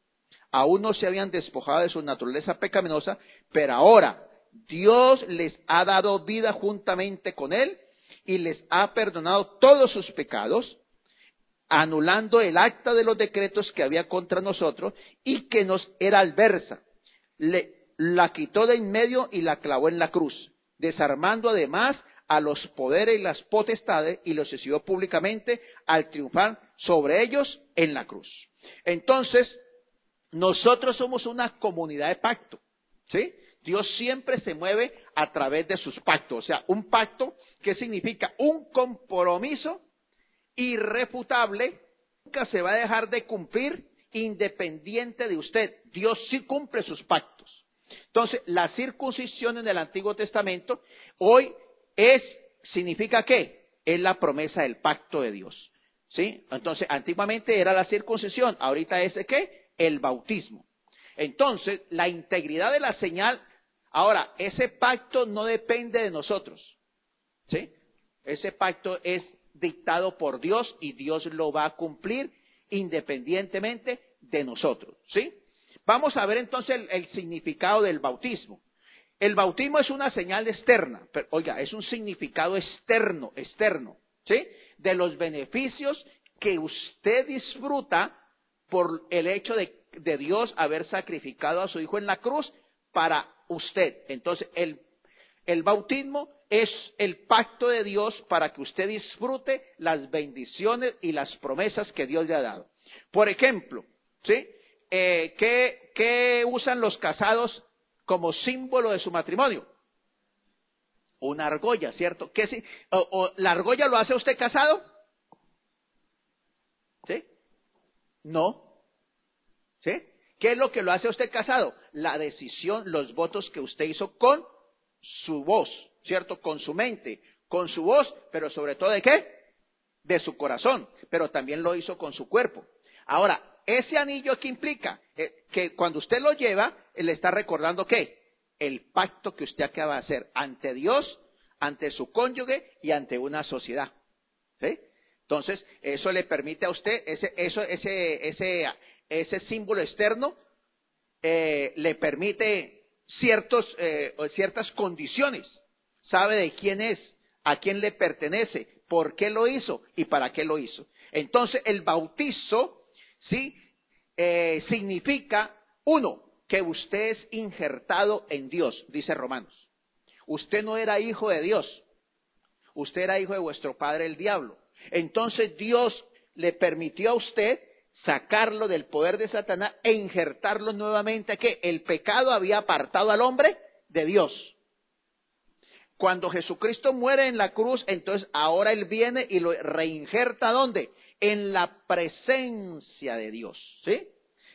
aún no se habían despojado de su naturaleza pecaminosa, pero ahora Dios les ha dado vida juntamente con él y les ha perdonado todos sus pecados, anulando el acta de los decretos que había contra nosotros y que nos era adversa. Le la quitó de en medio y la clavó en la cruz, desarmando además a los poderes y las potestades y los exhibió públicamente al triunfar sobre ellos en la cruz. Entonces, nosotros somos una comunidad de pacto, ¿sí? Dios siempre se mueve a través de sus pactos, o sea, un pacto que significa un compromiso irrefutable, nunca se va a dejar de cumplir independiente de usted. Dios sí cumple sus pactos. Entonces, la circuncisión en el Antiguo Testamento hoy es, significa qué? Es la promesa del pacto de Dios. ¿Sí? Entonces, antiguamente era la circuncisión, ahorita es qué? El bautismo. Entonces, la integridad de la señal, ahora, ese pacto no depende de nosotros. ¿Sí? Ese pacto es dictado por Dios y Dios lo va a cumplir independientemente de nosotros. ¿Sí? Vamos a ver entonces el, significado del bautismo. El bautismo es una señal externa, pero, oiga, es un significado externo, externo, ¿sí? De los beneficios que usted disfruta por el hecho de, Dios haber sacrificado a su Hijo en la cruz para usted. Entonces, el, el bautismo es el pacto de Dios para que usted disfrute las bendiciones y las promesas que Dios le ha dado. Por ejemplo, ¿sí? eh, ¿qué, usan los casados como símbolo de su matrimonio? Una argolla, ¿cierto? ¿Qué, o, ¿La argolla lo hace usted casado? ¿Sí? No. ¿Sí? ¿Qué es lo que lo hace usted casado? La decisión, los votos que usted hizo con su voz, ¿cierto? Con su mente, con su voz, pero sobre todo de qué? De su corazón, pero también lo hizo con su cuerpo. Ahora, ese anillo que implica eh, que cuando usted lo lleva, le está recordando qué? El pacto que usted acaba de hacer ante Dios, ante su cónyuge y ante una sociedad. ¿Sí? Entonces, eso le permite a usted, ese, eso, ese, ese, ese símbolo externo, eh, le permite ciertos, eh, ciertas condiciones. Sabe de quién es, a quién le pertenece, por qué lo hizo y para qué lo hizo. Entonces, el bautizo ¿sí? Eh, significa, uno, que usted es injertado en Dios, dice Romanos. Usted no era hijo de Dios, usted era hijo de vuestro padre el diablo. Entonces Dios le permitió a usted sacarlo del poder de Satanás e injertarlo nuevamente a que el pecado había apartado al hombre de Dios. Cuando Jesucristo muere en la cruz, entonces ahora Él viene y lo reinjerta ¿dónde? En la presencia de Dios, ¿sí?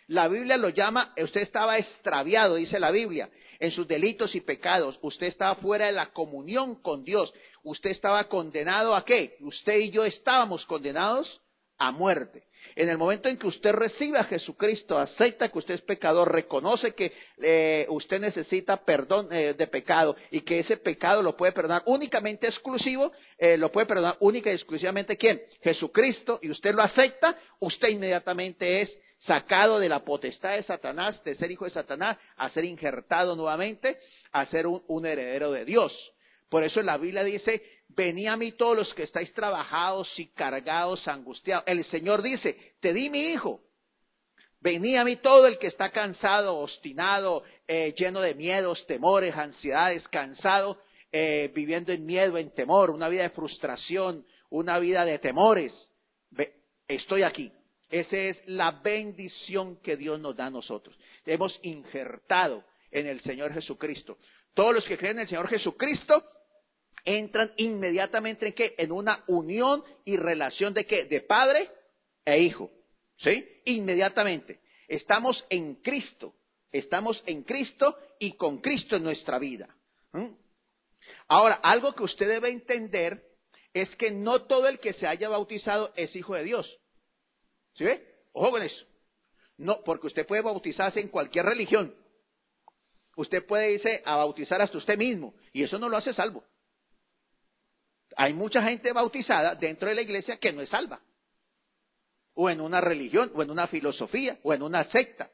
La Biblia lo llama, usted estaba extraviado, dice la Biblia, en sus delitos y pecados. Usted estaba fuera de la comunión con Dios. Usted estaba condenado a qué? Usted y yo estábamos condenados a muerte. En el momento en que usted recibe a Jesucristo, acepta que usted es pecador, reconoce que eh, usted necesita perdón eh, de pecado y que ese pecado lo puede perdonar únicamente exclusivo, eh, lo puede perdonar única y exclusivamente quién? Jesucristo, y usted lo acepta, usted inmediatamente es sacado de la potestad de Satanás, de ser hijo de Satanás, a ser injertado nuevamente, a ser un, heredero de Dios. Por eso la Biblia dice, venid a mí todos los que estáis trabajados y cargados, angustiados. El Señor dice, te di mi hijo. Venid a mí todo el que está cansado, obstinado, eh, lleno de miedos, temores, ansiedades, cansado, eh, viviendo en miedo, en temor, una vida de frustración, una vida de temores. estoy aquí. Esa es la bendición que Dios nos da a nosotros. Hemos injertado en el Señor Jesucristo. Todos los que creen en el Señor Jesucristo entran inmediatamente en qué? En una unión y relación de qué? De padre e hijo. ¿Sí? Inmediatamente. Estamos en Cristo. Estamos en Cristo y con Cristo en nuestra vida. Ahora, algo que usted debe entender es que no todo el que se haya bautizado es hijo de Dios. ¿Sí ve? Ojo con eso. No, porque usted puede bautizarse en cualquier religión. Usted puede irse a bautizar hasta usted mismo y eso no lo hace salvo. Hay mucha gente bautizada dentro de la iglesia que no es salva. O en una religión, o en una filosofía, o en una secta.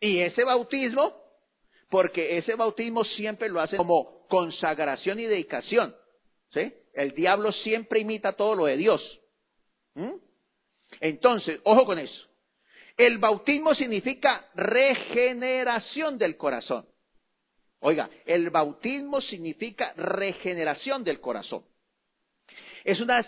Y ese bautismo, porque ese bautismo siempre lo hace como consagración y dedicación. ¿sí? El diablo siempre imita todo lo de Dios. ¿Mm? Entonces, ojo con eso. El bautismo significa regeneración del corazón. Oiga, el bautismo significa regeneración del corazón. Es una,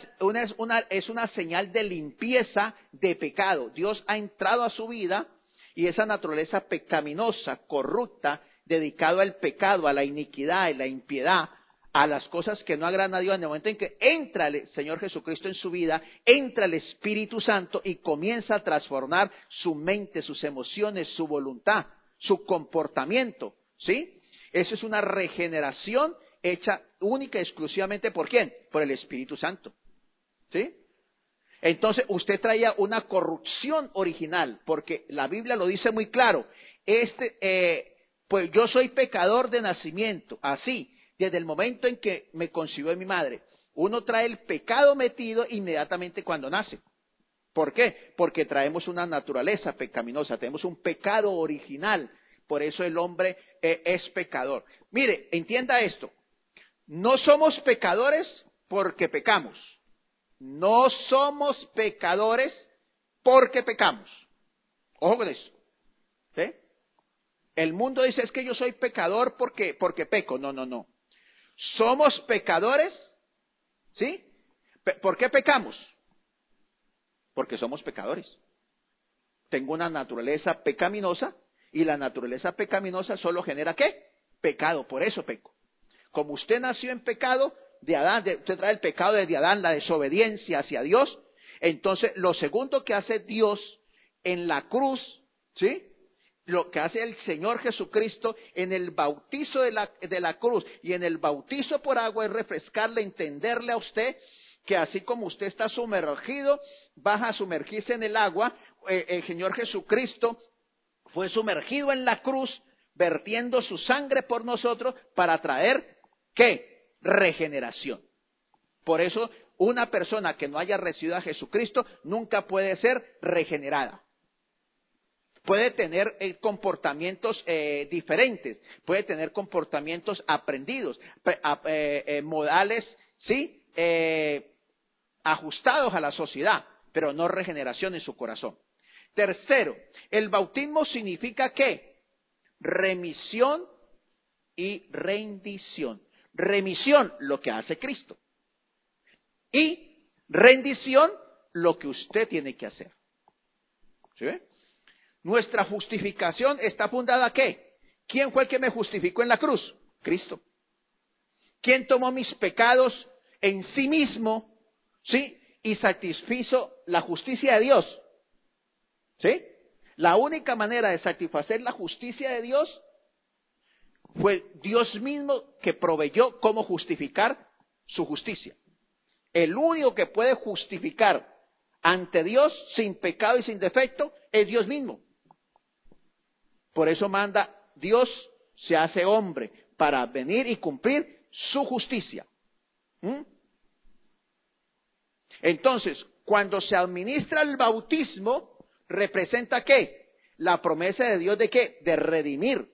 es una, señal de limpieza de pecado. Dios ha entrado a su vida y esa naturaleza pecaminosa, corrupta, dedicado al pecado, a la iniquidad, y la impiedad, a las cosas que no agradan a Dios, en el momento en que entra el Señor Jesucristo en su vida, entra el Espíritu Santo y comienza a transformar su mente, sus emociones, su voluntad, su comportamiento, ¿sí? Eso es una regeneración hecha única y exclusivamente por quién? Por el Espíritu Santo, ¿sí? Entonces usted traía una corrupción original, porque la Biblia lo dice muy claro. Este, eh, pues yo soy pecador de nacimiento, así desde el momento en que me concibió mi madre. Uno trae el pecado metido inmediatamente cuando nace. ¿Por qué? Porque traemos una naturaleza pecaminosa, tenemos un pecado original. Por eso el hombre eh, es pecador. Mire, entienda esto. No somos pecadores porque pecamos. No somos pecadores porque pecamos. Ojo con eso. El mundo dice es que yo soy pecador porque, porque peco. No, no, no. Somos pecadores, ¿sí? ¿Por qué pecamos? Porque somos pecadores. Tengo una naturaleza pecaminosa y la naturaleza pecaminosa solo genera qué? Pecado, por eso peco. Como usted nació en pecado, de Adán, usted trae el pecado de Adán, la desobediencia hacia Dios, entonces lo segundo que hace Dios en la cruz, ¿sí? lo que hace el Señor Jesucristo en el bautizo de la, de la cruz y en el bautizo por agua es refrescarle, entenderle a usted que así como usted está sumergido, va a sumergirse en el agua, eh, el Señor Jesucristo fue sumergido en la cruz, vertiendo su sangre por nosotros para traer, ¿qué? Regeneración. Por eso, una persona que no haya recibido a Jesucristo nunca puede ser regenerada puede tener eh, comportamientos eh, diferentes, puede tener comportamientos aprendidos, eh, modales, sí, ajustados a la sociedad, pero no regeneración en su corazón. Tercero, el bautismo significa qué? Remisión y rendición. Remisión, lo que hace Cristo. Y rendición, lo que usted tiene que hacer. ¿Sí? Nuestra justificación está fundada qué? ¿Quién fue el que me justificó en la cruz? Cristo. ¿Quién tomó mis pecados en sí mismo, sí? Y satisfizo la justicia de Dios. ¿Sí? La única manera de satisfacer la justicia de Dios fue Dios mismo que proveyó cómo justificar su justicia. El único que puede justificar ante Dios sin pecado y sin defecto es Dios mismo. Por eso manda Dios se hace hombre para venir y cumplir su justicia. ¿Mm? Entonces, cuando se administra el bautismo, representa qué? La promesa de Dios de qué? De redimir.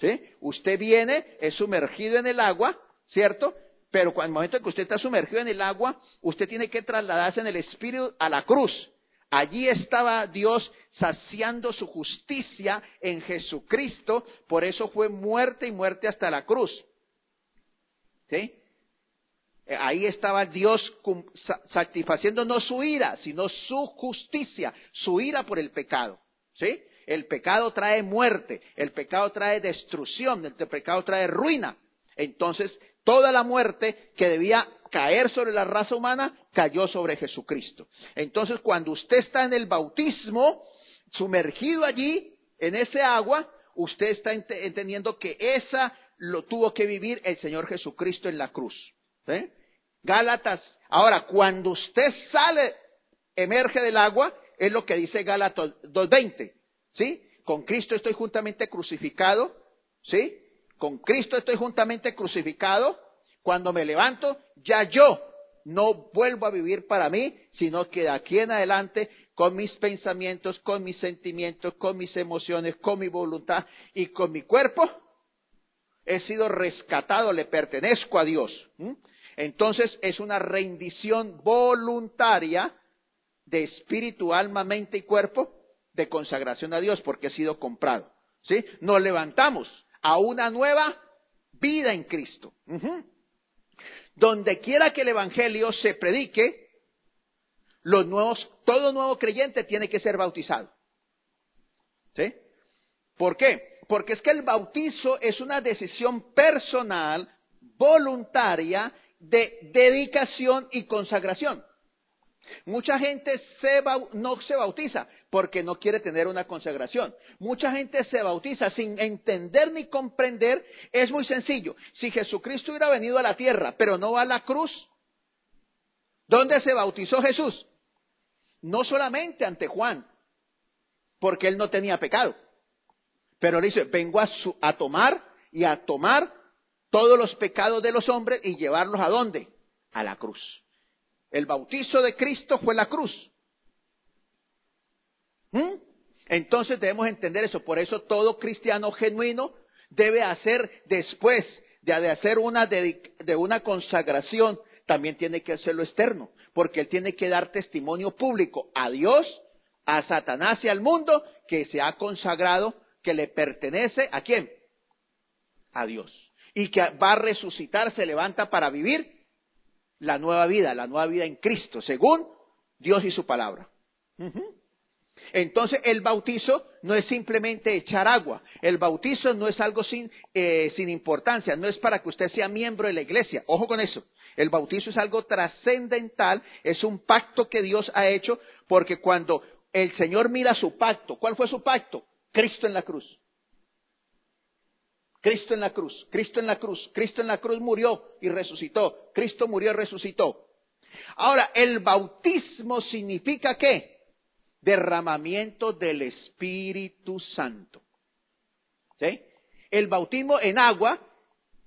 ¿Sí? Usted viene, es sumergido en el agua, ¿cierto? Pero cuando el momento en que usted está sumergido en el agua, usted tiene que trasladarse en el espíritu a la cruz. Allí estaba Dios saciando su justicia en Jesucristo, por eso fue muerte y muerte hasta la cruz. ¿Sí? Eh, ahí estaba Dios satisfaciendo no su ira, sino su justicia, su ira por el pecado. ¿Sí? El pecado trae muerte, el pecado trae destrucción, el pecado trae ruina. Entonces, toda la muerte que debía caer sobre la raza humana cayó sobre Jesucristo. Entonces, cuando usted está en el bautismo, sumergido allí, en ese agua, usted está entendiendo que esa lo tuvo que vivir el Señor Jesucristo en la cruz. Gálatas. Ahora, cuando usted sale, emerge del agua, es lo que dice Gálatas 2.20. ¿Sí? Con Cristo estoy juntamente crucificado. ¿Sí? Con Cristo estoy juntamente crucificado. Cuando me levanto, ya yo no vuelvo a vivir para mí, sino que de aquí en adelante, con mis pensamientos, con mis sentimientos, con mis emociones, con mi voluntad y con mi cuerpo, he sido rescatado, le pertenezco a Dios. Entonces es una rendición voluntaria de espíritu, alma, mente y cuerpo de consagración a Dios porque he sido comprado. ¿Sí? Nos levantamos a una nueva vida en Cristo. Donde quiera que el evangelio se predique, los nuevos, todo nuevo creyente tiene que ser bautizado. ¿Sí? ¿Por qué? Porque es que el bautizo es una decisión personal, voluntaria, de dedicación y consagración. Mucha gente no se bautiza porque no quiere tener una consagración. Mucha gente se bautiza sin entender ni comprender. Es muy sencillo. Si Jesucristo hubiera venido a la tierra, pero no a la cruz, ¿dónde se bautizó Jesús? No solamente ante Juan, porque él no tenía pecado. Pero le dice, vengo a, a tomar y a tomar todos los pecados de los hombres y llevarlos a dónde? A la cruz. El bautizo de Cristo fue la cruz. ¿Mm? Entonces debemos entender eso. Por eso todo cristiano genuino debe hacer después de hacer una, de una consagración, también tiene que hacerlo externo, porque él tiene que dar testimonio público a Dios, a Satanás y al mundo que se ha consagrado, que le pertenece a quién? A Dios. Y que va a resucitar, se levanta para vivir la nueva vida, la nueva vida en Cristo, según Dios y su palabra. Entonces el bautizo no es simplemente echar agua, el bautizo no es algo sin, eh, sin importancia, no es para que usted sea miembro de la iglesia, ojo con eso, el bautizo es algo trascendental, es un pacto que Dios ha hecho, porque cuando el Señor mira su pacto, ¿cuál fue su pacto? Cristo en la cruz. Cristo en la cruz, Cristo en la cruz, Cristo en la cruz murió y resucitó, Cristo murió y resucitó. Ahora, el bautismo significa qué? Derramamiento del Espíritu Santo. ¿Sí? El bautismo en agua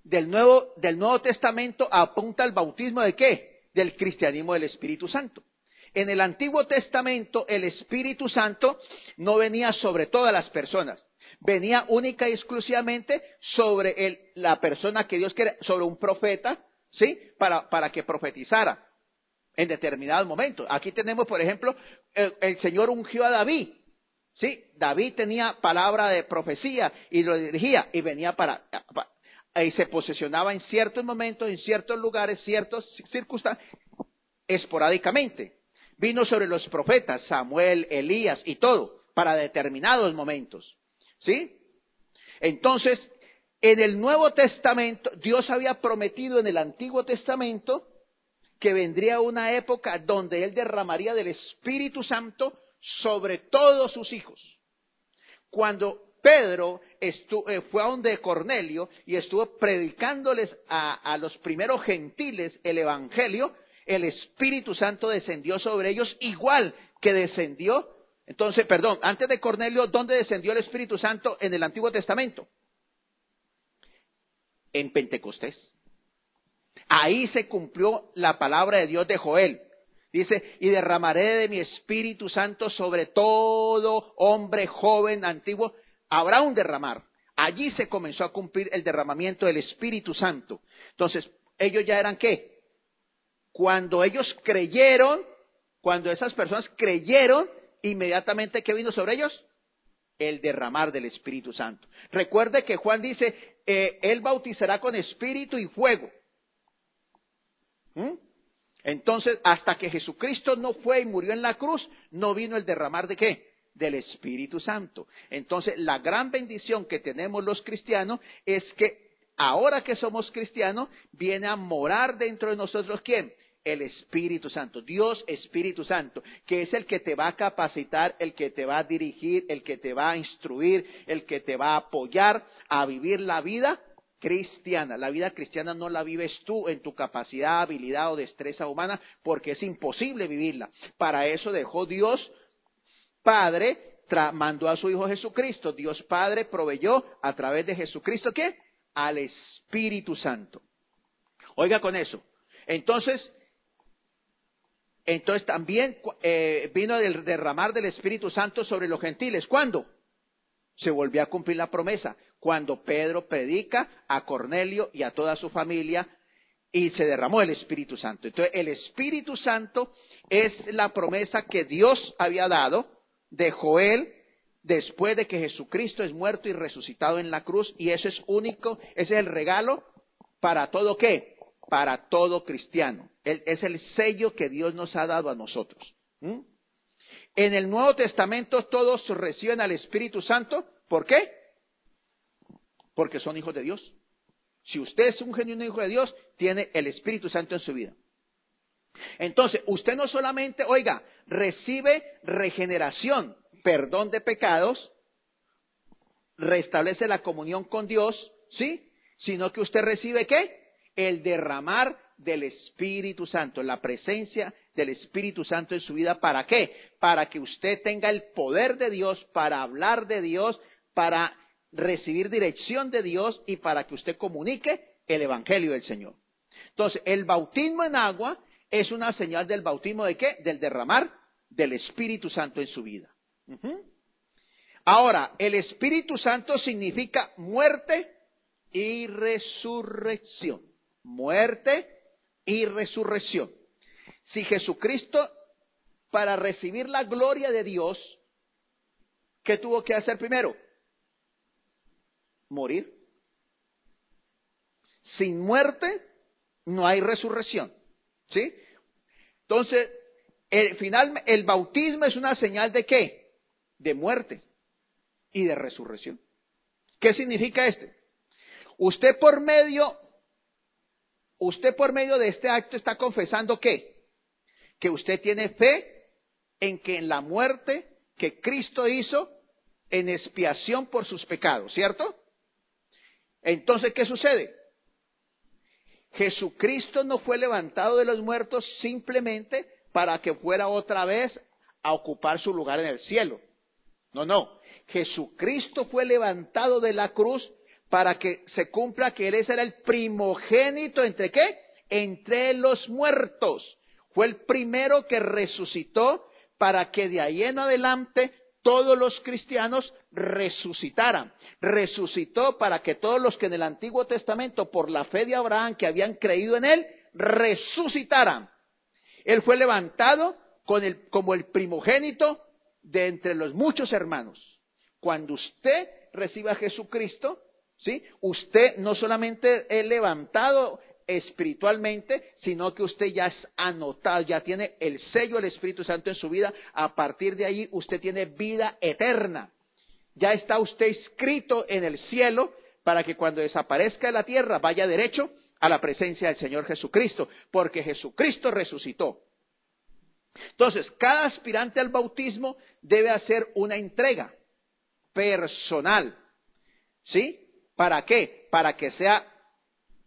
del Nuevo, del Nuevo Testamento apunta al bautismo de qué? Del cristianismo del Espíritu Santo. En el Antiguo Testamento el Espíritu Santo no venía sobre todas las personas venía única y exclusivamente sobre la persona que Dios quiere, sobre un profeta, ¿sí? Para, para que profetizara en determinados momentos. Aquí tenemos, por ejemplo, el, Señor ungió a David, ¿sí? David tenía palabra de profecía y lo dirigía y venía para, y se posesionaba en ciertos momentos, en ciertos lugares, ciertas circunstancias, esporádicamente. Vino sobre los profetas, Samuel, Elías y todo, para determinados momentos. ¿Sí? Entonces, en el Nuevo Testamento, Dios había prometido en el Antiguo Testamento que vendría una época donde Él derramaría del Espíritu Santo sobre todos sus hijos. Cuando Pedro eh, fue a donde Cornelio y estuvo predicándoles a, a los primeros gentiles el Evangelio, el Espíritu Santo descendió sobre ellos igual que descendió. Entonces, perdón, antes de Cornelio, ¿dónde descendió el Espíritu Santo en el Antiguo Testamento? En Pentecostés. Ahí se cumplió la palabra de Dios de Joel. Dice, y derramaré de mi Espíritu Santo sobre todo hombre joven, antiguo. Habrá un derramar. Allí se comenzó a cumplir el derramamiento del Espíritu Santo. Entonces, ellos ya eran qué? Cuando ellos creyeron, cuando esas personas creyeron, inmediatamente ¿qué vino sobre ellos? El derramar del Espíritu Santo. Recuerde que Juan dice, eh, Él bautizará con espíritu y fuego. ¿Mm? Entonces, hasta que Jesucristo no fue y murió en la cruz, no vino el derramar de qué? Del Espíritu Santo. Entonces, la gran bendición que tenemos los cristianos es que ahora que somos cristianos, viene a morar dentro de nosotros quién? El Espíritu Santo, Dios Espíritu Santo, que es el que te va a capacitar, el que te va a dirigir, el que te va a instruir, el que te va a apoyar a vivir la vida cristiana. La vida cristiana no la vives tú en tu capacidad, habilidad o destreza humana, porque es imposible vivirla. Para eso dejó Dios Padre, mandó a su Hijo Jesucristo. Dios Padre proveyó a través de Jesucristo, ¿qué? Al Espíritu Santo. Oiga con eso. Entonces, entonces también eh, vino el derramar del Espíritu Santo sobre los gentiles. ¿Cuándo? Se volvió a cumplir la promesa cuando Pedro predica a Cornelio y a toda su familia y se derramó el Espíritu Santo. Entonces, el Espíritu Santo es la promesa que Dios había dado de Joel después de que Jesucristo es muerto y resucitado en la cruz y eso es único, ese es el regalo para todo qué? Para todo cristiano. es el sello que Dios nos ha dado a nosotros. En el Nuevo Testamento todos reciben al Espíritu Santo. ¿Por qué? porque son hijos de Dios. Si usted es un genuino hijo de Dios, tiene el Espíritu Santo en su vida. Entonces, usted no solamente, oiga, recibe regeneración, perdón de pecados, restablece la comunión con Dios, ¿sí? Sino que usted recibe qué? El derramar del Espíritu Santo, la presencia del Espíritu Santo en su vida. ¿Para qué? Para que usted tenga el poder de Dios, para hablar de Dios, para recibir dirección de Dios y para que usted comunique el Evangelio del Señor. Entonces, el bautismo en agua es una señal del bautismo de qué? Del derramar del Espíritu Santo en su vida. Ahora, el Espíritu Santo significa muerte y resurrección. Muerte y resurrección. Si Jesucristo, para recibir la gloria de Dios, ¿qué tuvo que hacer primero? morir. Sin muerte no hay resurrección. ¿Sí? Entonces, el final, el bautismo es una señal de qué? De muerte y de resurrección. ¿Qué significa este? Usted por medio, usted por medio de este acto está confesando qué? Que usted tiene fe en que en la muerte que Cristo hizo en expiación por sus pecados, ¿cierto? Entonces, ¿qué sucede? Jesucristo no fue levantado de los muertos simplemente para que fuera otra vez a ocupar su lugar en el cielo. No, no. Jesucristo fue levantado de la cruz para que se cumpla que Él era el primogénito entre qué? Entre los muertos. Fue el primero que resucitó para que de ahí en adelante todos los cristianos resucitaran. Resucitó para que todos los que en el Antiguo Testamento, por la fe de Abraham, que habían creído en él, resucitaran. Él fue levantado como el primogénito de entre los muchos hermanos. Cuando usted reciba a Jesucristo, ¿sí? Usted no solamente es levantado espiritualmente, sino que usted ya es anotado, ya tiene el sello del Espíritu Santo en su vida. A partir de ahí usted tiene vida eterna. Ya está usted escrito en el cielo para que cuando desaparezca de la tierra vaya derecho a la presencia del Señor Jesucristo, porque Jesucristo resucitó. Entonces, cada aspirante al bautismo debe hacer una entrega personal. ¿Sí? ¿Para qué? Para que sea,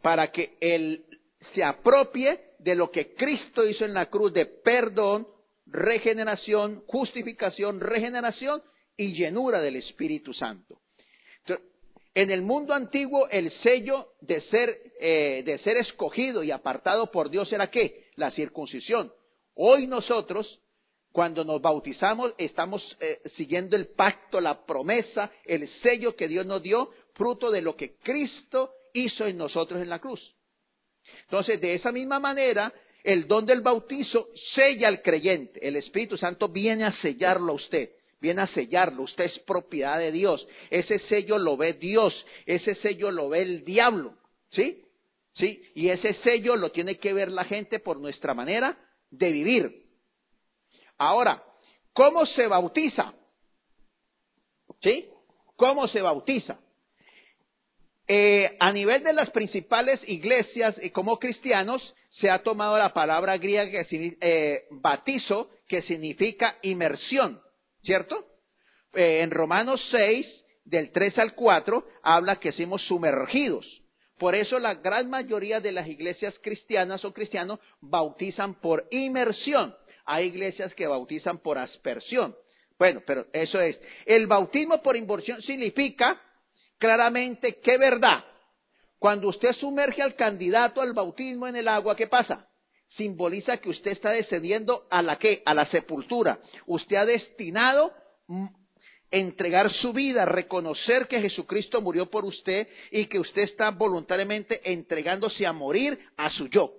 para que él se apropie de lo que Cristo hizo en la cruz de perdón, regeneración, justificación, regeneración y llenura del Espíritu Santo. en el mundo antiguo el sello de ser, eh, de ser escogido y apartado por Dios era qué? La circuncisión. Hoy nosotros, cuando nos bautizamos, estamos eh, siguiendo el pacto, la promesa, el sello que Dios nos dio, fruto de lo que Cristo hizo en nosotros en la cruz. Entonces, de esa misma manera, el don del bautizo sella al creyente. El Espíritu Santo viene a sellarlo a usted, viene a sellarlo. Usted es propiedad de Dios. Ese sello lo ve Dios, ese sello lo ve el diablo. ¿Sí? ¿Sí? Y ese sello lo tiene que ver la gente por nuestra manera de vivir. Ahora, ¿cómo se bautiza? ¿Sí? ¿Cómo se bautiza? Eh, a nivel de las principales iglesias y como cristianos, se ha tomado la palabra griega que eh, batizo, que significa inmersión, ¿cierto? Eh, en Romanos 6, del 3 al 4, habla que somos sumergidos. Por eso la gran mayoría de las iglesias cristianas o cristianos bautizan por inmersión. Hay iglesias que bautizan por aspersión. Bueno, pero eso es. El bautismo por inmersión significa claramente qué verdad. Cuando usted sumerge al candidato al bautismo en el agua, ¿qué pasa? Simboliza que usted está descendiendo a la? A la sepultura. Usted ha destinado entregar su vida, reconocer que Jesucristo murió por usted y que usted está voluntariamente entregándose a morir a su yo.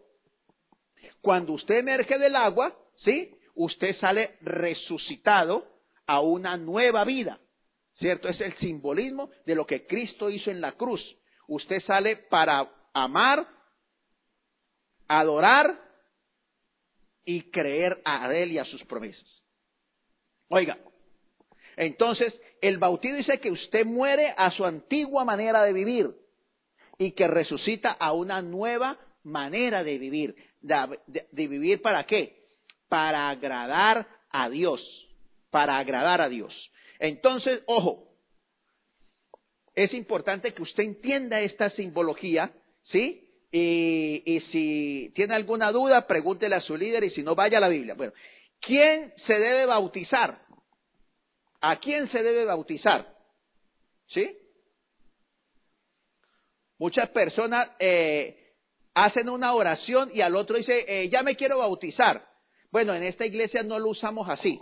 Cuando usted emerge del agua, ¿sí? Usted sale resucitado a una nueva vida, ¿cierto? Es el simbolismo de lo que Cristo hizo en la cruz. Usted sale para amar, adorar y creer a Él y a sus promesas. Oiga, entonces, el bautismo dice que usted muere a su antigua manera de vivir y que resucita a una nueva manera de vivir. De, vivir para qué? Para agradar a Dios. Para agradar a Dios. Entonces, ojo, es importante que usted entienda esta simbología, ¿sí? Y, si tiene alguna duda, pregúntele a su líder y si no, vaya a la Biblia. Bueno, ¿quién se debe bautizar? ¿A quién se debe bautizar? ¿Sí? Muchas personas eh, hacen una oración y al otro dice, eh, ya me quiero bautizar. Bueno, en esta iglesia no lo usamos así.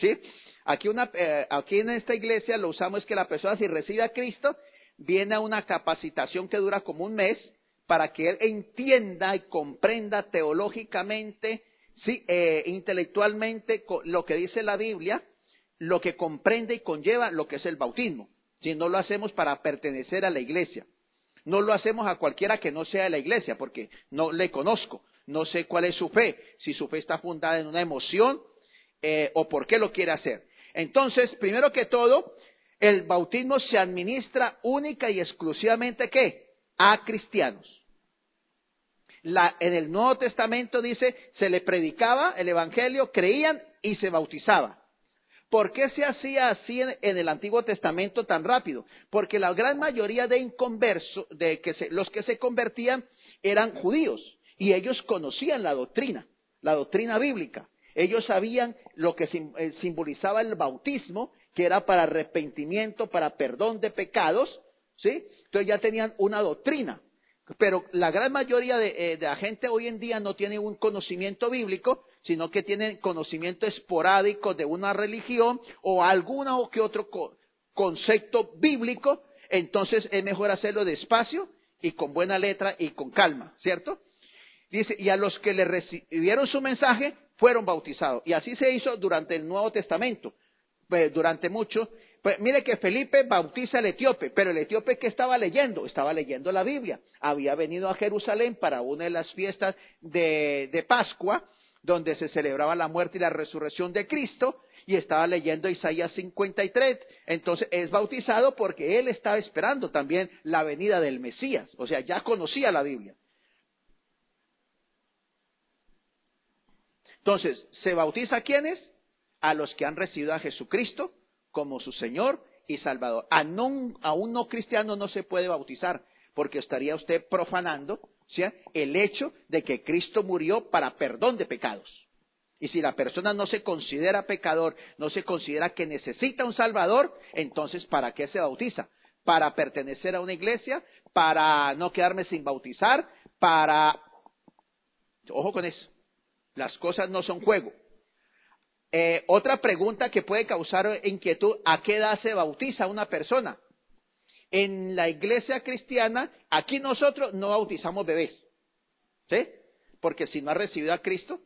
¿Sí? Aquí, una, eh, aquí en esta iglesia lo usamos es que la persona si recibe a Cristo, viene a una capacitación que dura como un mes para que él entienda y comprenda teológicamente, sí, intelectualmente lo que dice la Biblia lo que comprende y conlleva lo que es el bautismo. Si no lo hacemos para pertenecer a la iglesia. No lo hacemos a cualquiera que no sea de la iglesia, porque no le conozco, no sé cuál es su fe, si su fe está fundada en una emoción eh, o por qué lo quiere hacer. Entonces, primero que todo, el bautismo se administra única y exclusivamente ¿qué? A cristianos. en el Nuevo Testamento dice, se le predicaba el Evangelio, creían y se bautizaba. ¿Por qué se hacía así en, el Antiguo Testamento tan rápido? Porque la gran mayoría de inconversos, de los que se convertían, eran judíos y ellos conocían la doctrina, la doctrina bíblica. Ellos sabían lo que eh, simbolizaba el bautismo, que era para arrepentimiento, para perdón de pecados, ¿sí? Entonces ya tenían una doctrina. Pero la gran mayoría de, eh, de la gente hoy en día no tiene un conocimiento bíblico sino que tienen conocimiento esporádico de una religión o alguna o que otro concepto bíblico, entonces es mejor hacerlo despacio y con buena letra y con calma, ¿cierto? Dice, y a los que le recibieron su mensaje fueron bautizados. Y así se hizo durante el Nuevo Testamento, pues, durante mucho, Pues mire que Felipe bautiza al etíope, pero el etíope que estaba leyendo, estaba leyendo la Biblia. Había venido a Jerusalén para una de las fiestas de, de Pascua, donde se celebraba la muerte y la resurrección de Cristo, y estaba leyendo Isaías 53. Entonces es bautizado porque él estaba esperando también la venida del Mesías, o sea, ya conocía la Biblia. Entonces, ¿se bautiza a quiénes? A los que han recibido a Jesucristo como su Señor y Salvador. A, a un no cristiano no se puede bautizar, porque estaría usted profanando el hecho de que Cristo murió para perdón de pecados. Y si la persona no se considera pecador, no se considera que necesita un Salvador, entonces ¿para qué se bautiza? Para pertenecer a una iglesia, para no quedarme sin bautizar, para... Ojo con eso. Las cosas no son juego. Eh, otra pregunta que puede causar inquietud, ¿a qué edad se bautiza una persona? En la iglesia cristiana, aquí nosotros no bautizamos bebés. ¿Sí? Porque si no ha recibido a Cristo,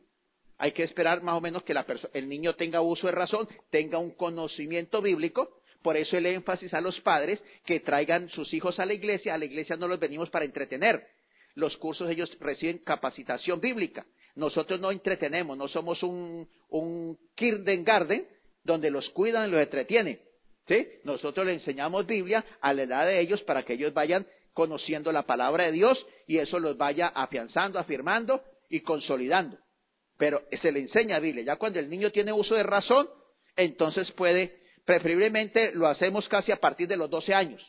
hay que esperar más o menos que la el niño tenga uso de razón, tenga un conocimiento bíblico. Por eso el énfasis a los padres que traigan sus hijos a la iglesia. A la iglesia no los venimos para entretener. Los cursos ellos reciben capacitación bíblica. Nosotros no entretenemos, no somos un, un kindergarten donde los cuidan y los entretienen. ¿sí? Nosotros les enseñamos Biblia a la edad de ellos para que ellos vayan conociendo la palabra de Dios y eso los vaya afianzando, afirmando y consolidando. Pero se le enseña Biblia. Ya cuando el niño tiene uso de razón, entonces puede, preferiblemente lo hacemos casi a partir de los 12 años,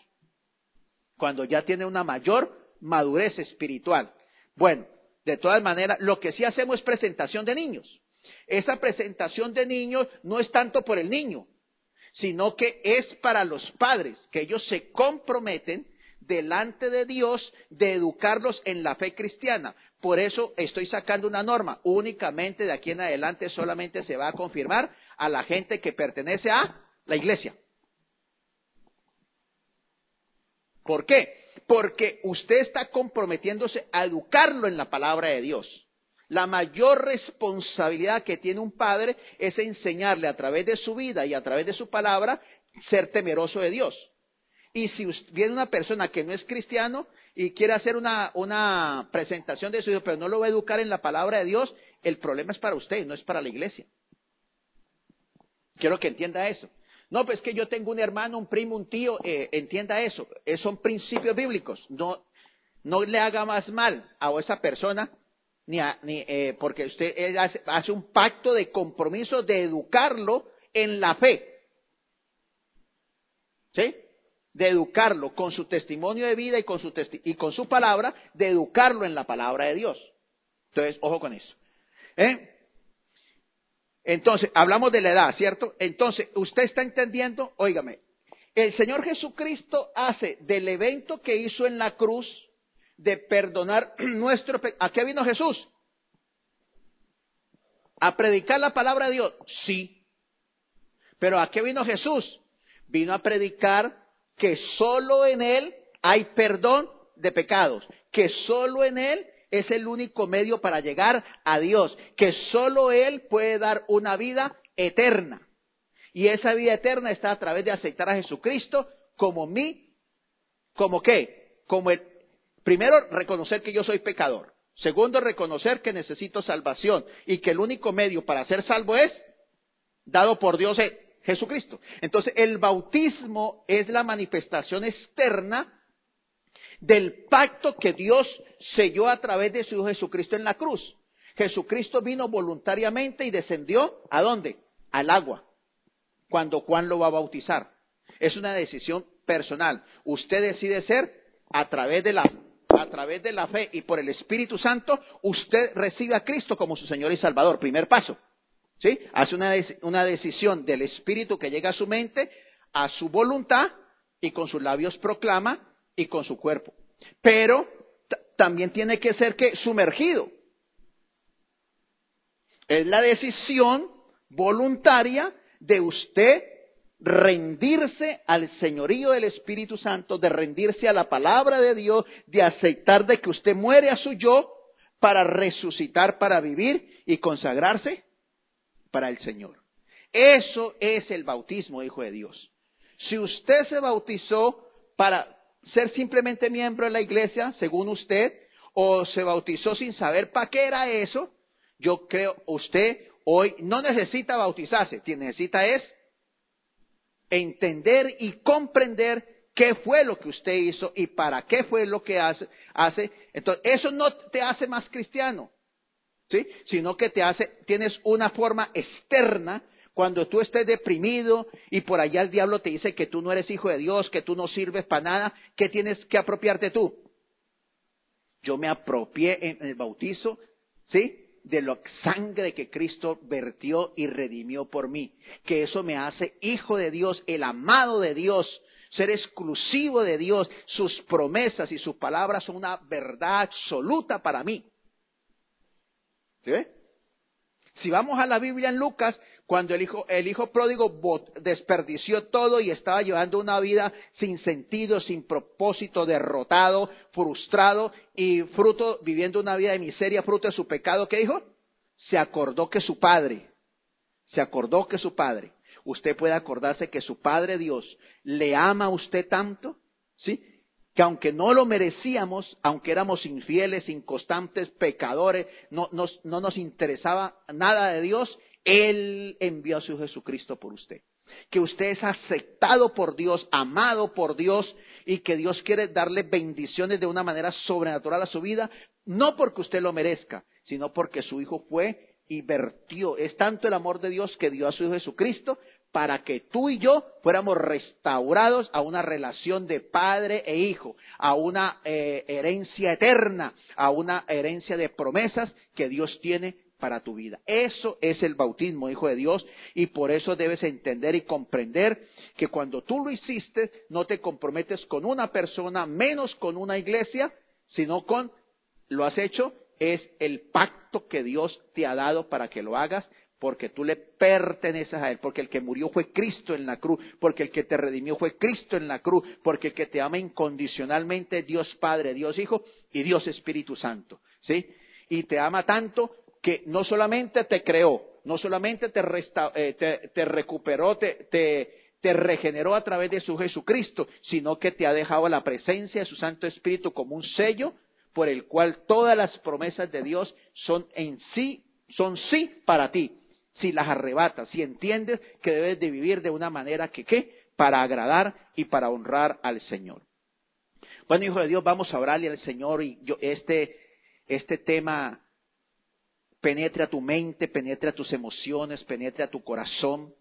cuando ya tiene una mayor madurez espiritual. Bueno, de todas maneras, lo que sí hacemos es presentación de niños. Esa presentación de niños no es tanto por el niño, sino que es para los padres, que ellos se comprometen delante de Dios de educarlos en la fe cristiana. Por eso estoy sacando una norma. Únicamente de aquí en adelante solamente se va a confirmar a la gente que pertenece a la iglesia. ¿Por qué? Porque usted está comprometiéndose a educarlo en la palabra de Dios. La mayor responsabilidad que tiene un padre es enseñarle a través de su vida y a través de su palabra ser temeroso de Dios. Y si viene una persona que no es cristiano y quiere hacer una, una presentación de su hijo, pero no lo va a educar en la palabra de Dios, el problema es para usted, no es para la iglesia. Quiero que entienda eso. No, pues que yo tengo un hermano, un primo, un tío, eh, entienda eso. Eh, son principios bíblicos. No, no le haga más mal a esa persona, ni, ni eh, porque usted hace, un pacto de compromiso de educarlo en la fe. ¿Sí? De educarlo con su testimonio de vida y con su, y con su palabra, de educarlo en la palabra de Dios. Entonces, ojo con eso. ¿Eh? Entonces, hablamos de la edad, ¿cierto? Entonces, usted está entendiendo, óigame, el Señor Jesucristo hace del evento que hizo en la cruz de perdonar [clears throat] nuestro pecado. ¿A qué vino Jesús? ¿A predicar la palabra de Dios? Sí. Pero ¿a qué vino Jesús? Vino a predicar que solo en Él hay perdón de pecados, que solo en Él es el único medio para llegar a Dios, que solo Él puede dar una vida eterna. Y esa vida eterna está a través de aceptar a Jesucristo como mí, como qué, como el, primero reconocer que yo soy pecador, segundo reconocer que necesito salvación y que el único medio para ser salvo es dado por Dios Jesucristo. Entonces el bautismo es la manifestación externa del pacto que Dios selló a través de su Hijo Jesucristo en la cruz. Jesucristo vino voluntariamente y descendió a dónde? Al agua, cuando Juan lo va a bautizar. Es una decisión personal. Usted decide ser a través de la a través de la fe y por el Espíritu Santo, usted recibe a Cristo como su Señor y Salvador. Primer paso. ¿Sí? Hace una, una decisión del Espíritu que llega a su mente, a su voluntad, y con sus labios proclama y con su cuerpo. Pero también tiene que ser que sumergido. Es la decisión voluntaria de usted rendirse al señorío del Espíritu Santo, de rendirse a la palabra de Dios, de aceptar de que usted muere a su yo para resucitar, para vivir y consagrarse para el Señor. Eso es el bautismo, hijo de Dios. Si usted se bautizó para ser simplemente miembro de la iglesia, según usted, o se bautizó sin saber para qué era eso, yo creo usted hoy no necesita bautizarse, necesita es entender y comprender qué fue lo que usted hizo y para qué fue lo que hace. hace. Entonces, eso no te hace más cristiano, ¿sí? Sino que te hace, tienes una forma externa cuando tú estés deprimido y por allá el diablo te dice que tú no eres hijo de Dios, que tú no sirves para nada, ¿qué tienes que apropiarte tú? Yo me apropié en el bautizo, ¿sí? De la sangre que Cristo vertió y redimió por mí. Que eso me hace hijo de Dios, el amado de Dios, ser exclusivo de Dios. Sus promesas y sus palabras son una verdad absoluta para mí. ¿Sí? Si vamos a la Biblia en Lucas, cuando el hijo, el hijo pródigo desperdició todo y estaba llevando una vida sin sentido, sin propósito, derrotado, frustrado y fruto, viviendo una vida de miseria, fruto de su pecado, ¿qué dijo? Se acordó que su padre, se acordó que su padre, usted puede acordarse que su padre Dios le ama a usted tanto, ¿sí? que aunque no lo merecíamos, aunque éramos infieles, inconstantes, pecadores, no nos interesaba nada de Dios, él envió a su Jesucristo por usted. Que usted es aceptado por Dios, amado por Dios y que Dios quiere darle bendiciones de una manera sobrenatural a su vida, no porque usted lo merezca, sino porque su Hijo fue y vertió. Es tanto el amor de Dios que dio a su Hijo Jesucristo para que tú y yo fuéramos restaurados a una relación de padre e hijo, a una eh, herencia eterna, a una herencia de promesas que Dios tiene para tu vida. Eso es el bautismo, hijo de Dios, y por eso debes entender y comprender que cuando tú lo hiciste, no te comprometes con una persona, menos con una iglesia, sino con, lo has hecho, es el pacto que Dios te ha dado para que lo hagas, porque tú le perteneces a Él, porque el que murió fue Cristo en la cruz, porque el que te redimió fue Cristo en la cruz, porque el que te ama incondicionalmente Dios Padre, Dios Hijo y Dios Espíritu Santo, ¿sí? Y te ama tanto que no solamente te creó, no solamente te, eh, te, recuperó, te, regeneró a través de su Jesucristo, sino que te ha dejado la presencia de su Santo Espíritu como un sello por el cual todas las promesas de Dios son en sí, son sí para ti, si las arrebatas, si entiendes que debes de vivir de una manera que, ¿qué? Para agradar y para honrar al Señor. Bueno, hijo de Dios, vamos a orarle al Señor y yo, este, este tema penetre a tu mente, penetre a tus emociones, penetre a tu corazón.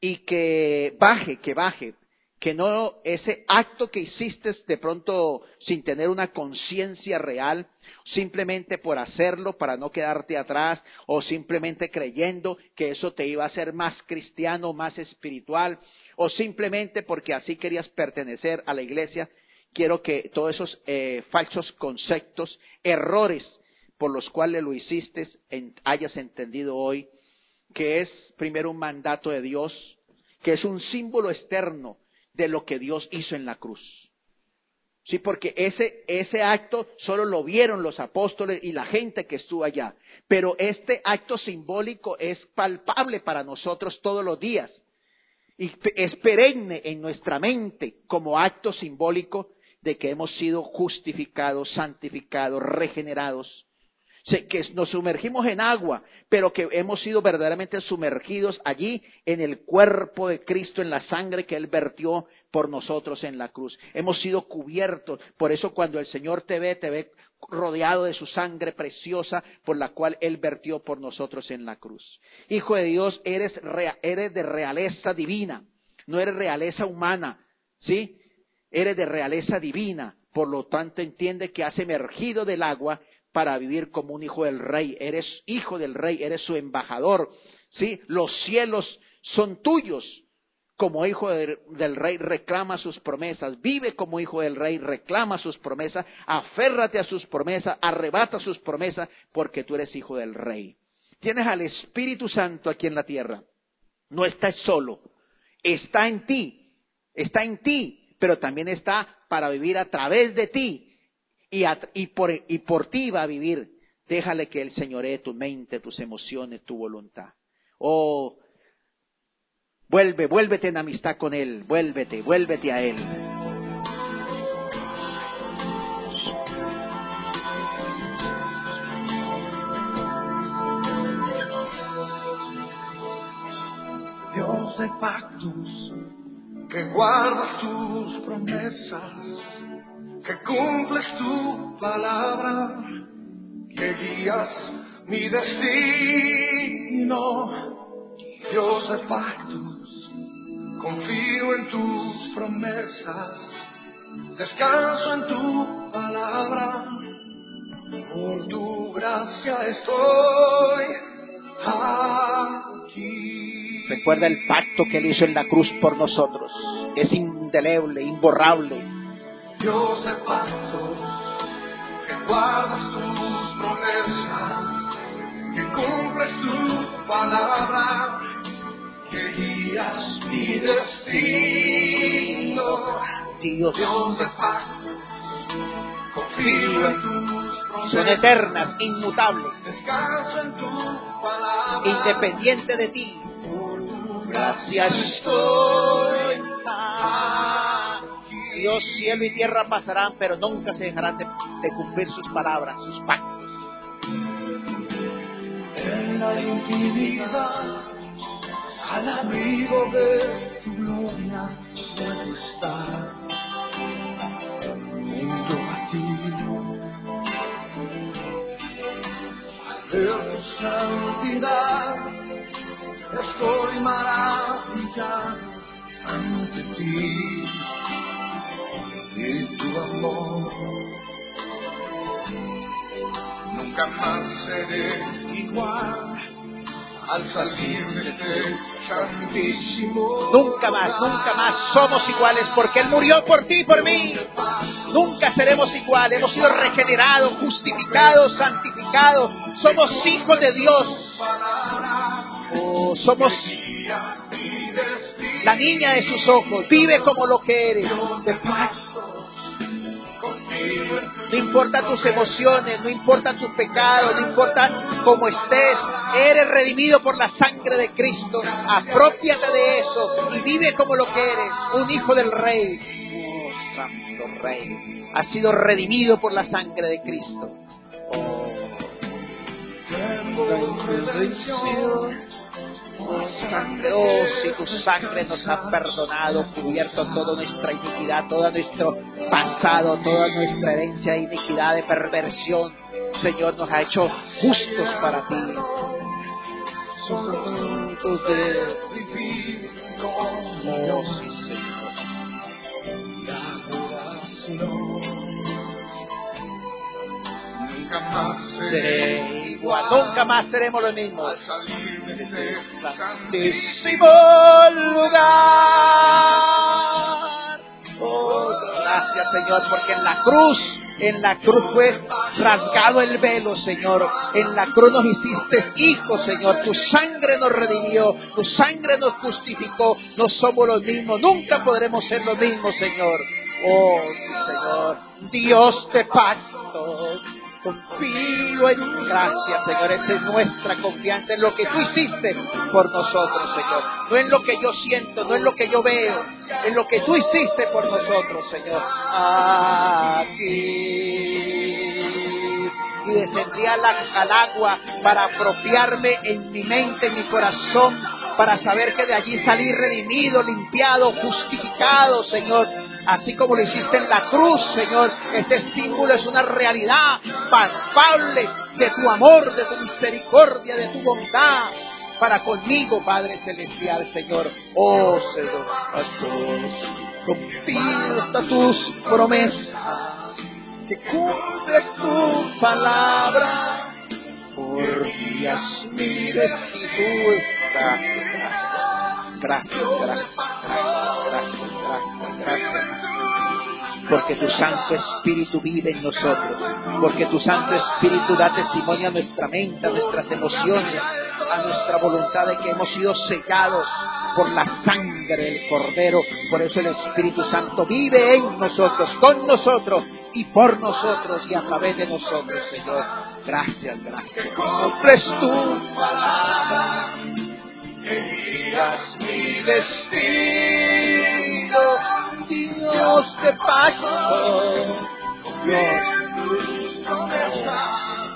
Y que baje, que baje, que no ese acto que hiciste de pronto sin tener una conciencia real, simplemente por hacerlo, para no quedarte atrás, o simplemente creyendo que eso te iba a hacer más cristiano, más espiritual, o simplemente porque así querías pertenecer a la iglesia, quiero que todos esos eh, falsos conceptos, errores por los cuales lo hiciste, hayas entendido hoy que es primero un mandato de Dios, que es un símbolo externo de lo que Dios hizo en la cruz. Sí, porque ese, ese acto solo lo vieron los apóstoles y la gente que estuvo allá. Pero este acto simbólico es palpable para nosotros todos los días. Y es perenne en nuestra mente como acto simbólico de que hemos sido justificados, santificados, regenerados que nos sumergimos en agua, pero que hemos sido verdaderamente sumergidos allí en el cuerpo de Cristo, en la sangre que Él vertió por nosotros en la cruz. Hemos sido cubiertos. Por eso cuando el Señor te ve, te ve rodeado de su sangre preciosa por la cual Él vertió por nosotros en la cruz. Hijo de Dios, eres, eres de realeza divina, no eres realeza humana, ¿sí? Eres de realeza divina. Por lo tanto, entiende que has emergido del agua para vivir como un hijo del rey. Eres hijo del rey, eres su embajador. ¿sí? Los cielos son tuyos. Como hijo del rey reclama sus promesas, vive como hijo del rey, reclama sus promesas, aférrate a sus promesas, arrebata sus promesas, porque tú eres hijo del rey. Tienes al Espíritu Santo aquí en la tierra. No estás solo, está en ti, está en ti, pero también está para vivir a través de ti y, por, y por ti va a vivir. Déjale que Él señoree tu mente, tus emociones, tu voluntad. Oh, Vuelve, vuélvete en amistad con Él. Vuélvete, vuélvete a Él. Dios de pactos, que guardas tus promesas, que cumples tu palabra, que guías mi destino. Dios de pactos, confío en tus promesas, descanso en tu palabra, por tu gracia estoy aquí. Recuerda el pacto que Él hizo en la cruz por nosotros. Es indeleble, imborrable. Dios de pactos, que guardas tus promesas, que cumples tu palabra, que guías mi destino. Dios, Dios de pactos, confío en tus son promesas, eternas, inmutables, descanso en tu palabra. independiente de ti. Por tu Gracias gracia estoy. Dios, cielo y tierra pasarán, pero nunca se dejarán de, de cumplir sus palabras, sus pactos. en la intimidad, al abrigo de tu gloria puedo estar junto a ti. Al ver tu santidad, estoy maravillado ante ti y tu amor. Nunca más seré igual al salir de este santísimo. Nunca más, nunca más somos iguales porque Él murió por ti y por mí. Nunca seremos iguales. Hemos sido regenerados, justificados, santificados. Somos hijos de Dios. Oh, somos la niña de sus ojos. Vive como lo que eres. No importa tus emociones, no importa tus pecados, no importa cómo estés, eres redimido por la sangre de Cristo. Apropiate de eso y vive como lo que eres, un hijo del Rey. Oh, Santo Rey, has sido redimido por la sangre de Cristo. Oh, oh, sangre, si tu sangre nos ha perdonado, cubierto toda nuestra iniquidad, todo nuestro pasado, toda nuestra herencia de iniquidad, de perversión, Señor, nos ha hecho justos para ti. Oh, Nunca más seré igual, nunca más seremos los mismos. al salir de este santísimo lugar. Oh, gracias Señor, porque en la cruz, en la cruz fue rasgado el velo, Señor. En la cruz nos hiciste hijos, Señor. Tu sangre nos redimió, tu sangre nos justificó. No somos los mismos, nunca podremos ser los mismos, Señor. Oh, Señor, Dios de pactos. Confío en ti. Gracias, Señor. Esa es nuestra confianza en lo que tú hiciste por nosotros, Señor. No en lo que yo siento, no en lo que yo veo, en lo que tú hiciste por nosotros, Señor. Aquí. Y descendí al, agua para apropiarme en mi mente, en mi corazón, para saber que de allí salí redimido, limpiado, justificado, Señor. Así como lo hiciste en la cruz, Señor, este símbolo es una realidad palpable de tu amor, de tu misericordia, de tu bondad para conmigo, Padre Celestial, Señor. Oh, Señor, confío hasta tus promesas, que cumples tu palabra, por días mires y tú gracias, gracias, gracias, gracias, gracias, gracias, gracias. Porque tu Santo Espíritu vive en nosotros, porque tu Santo Espíritu da testimonio a nuestra mente, a nuestras emociones, a nuestra voluntad de que hemos sido sellados por la sangre del Cordero. Por eso el Espíritu Santo vive en nosotros, con nosotros y por nosotros y a través de nosotros, Señor. Gracias, gracias. Cumples tu palabra. serías mi destino, Dios de. Dios.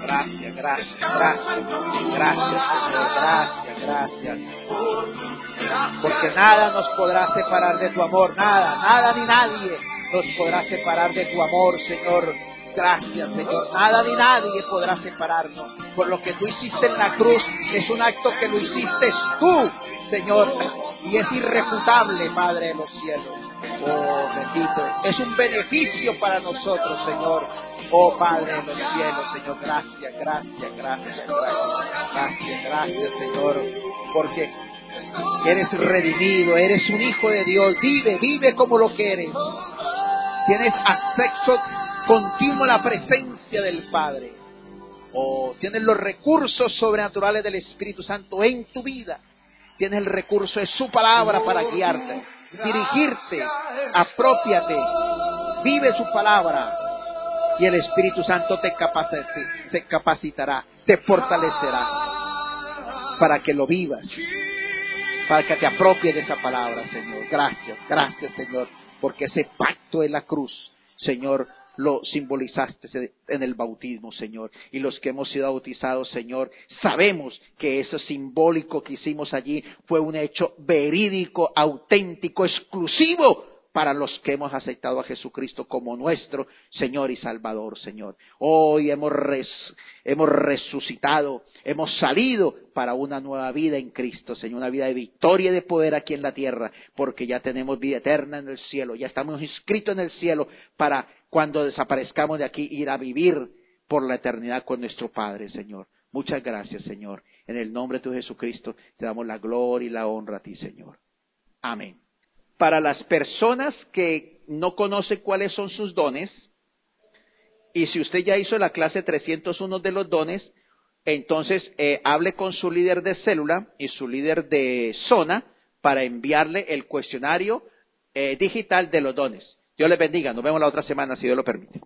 Gracias, gracias, gracias, gracias, Señor, gracias, gracias. Porque nada nos podrá separar de tu amor, nada, nada ni nadie nos podrá separar de tu amor, Señor. Gracias, Señor. Nada ni nadie podrá separarnos. Por lo que tú hiciste en la cruz, es un acto que lo hiciste tú, Señor. Y es irrefutable, Padre de los cielos. Oh, bendito. Es un beneficio para nosotros, Señor. Oh, Padre de los cielos, Señor. Gracias, gracias, gracias, gracias. Gracias, Señor. Porque eres redimido, eres un hijo de Dios. Vive, vive como lo que eres. Tienes acceso continuo a la presencia del Padre. O tienes los recursos sobrenaturales del Espíritu Santo en tu vida. Tienes el recurso de su palabra para guiarte, dirigirte, apropiate, vive su palabra y el Espíritu Santo te, capacitará, te fortalecerá para que lo vivas, para que te apropies de esa palabra, Señor. Gracias, gracias, Señor, porque ese pacto en la cruz, Señor, lo simbolizaste en el bautismo, Señor. Y los que hemos sido bautizados, Señor, sabemos que eso simbólico que hicimos allí fue un hecho verídico, auténtico, exclusivo para los que hemos aceptado a Jesucristo como nuestro Señor y Salvador, Señor. Hoy hemos, hemos resucitado, hemos salido para una nueva vida en Cristo, Señor, una vida de victoria y de poder aquí en la tierra, porque ya tenemos vida eterna en el cielo, ya estamos inscritos en el cielo para cuando desaparezcamos de aquí ir a vivir por la eternidad con nuestro Padre, Señor. Muchas gracias, Señor. En el nombre de tu Jesucristo te damos la gloria y la honra a ti, Señor. Amén para las personas que no conocen cuáles son sus dones, y si usted ya hizo la clase 301 de los dones, entonces eh, hable con su líder de célula y su líder de zona para enviarle el cuestionario eh, digital de los dones. Dios les bendiga. Nos vemos la otra semana, si Dios lo permite.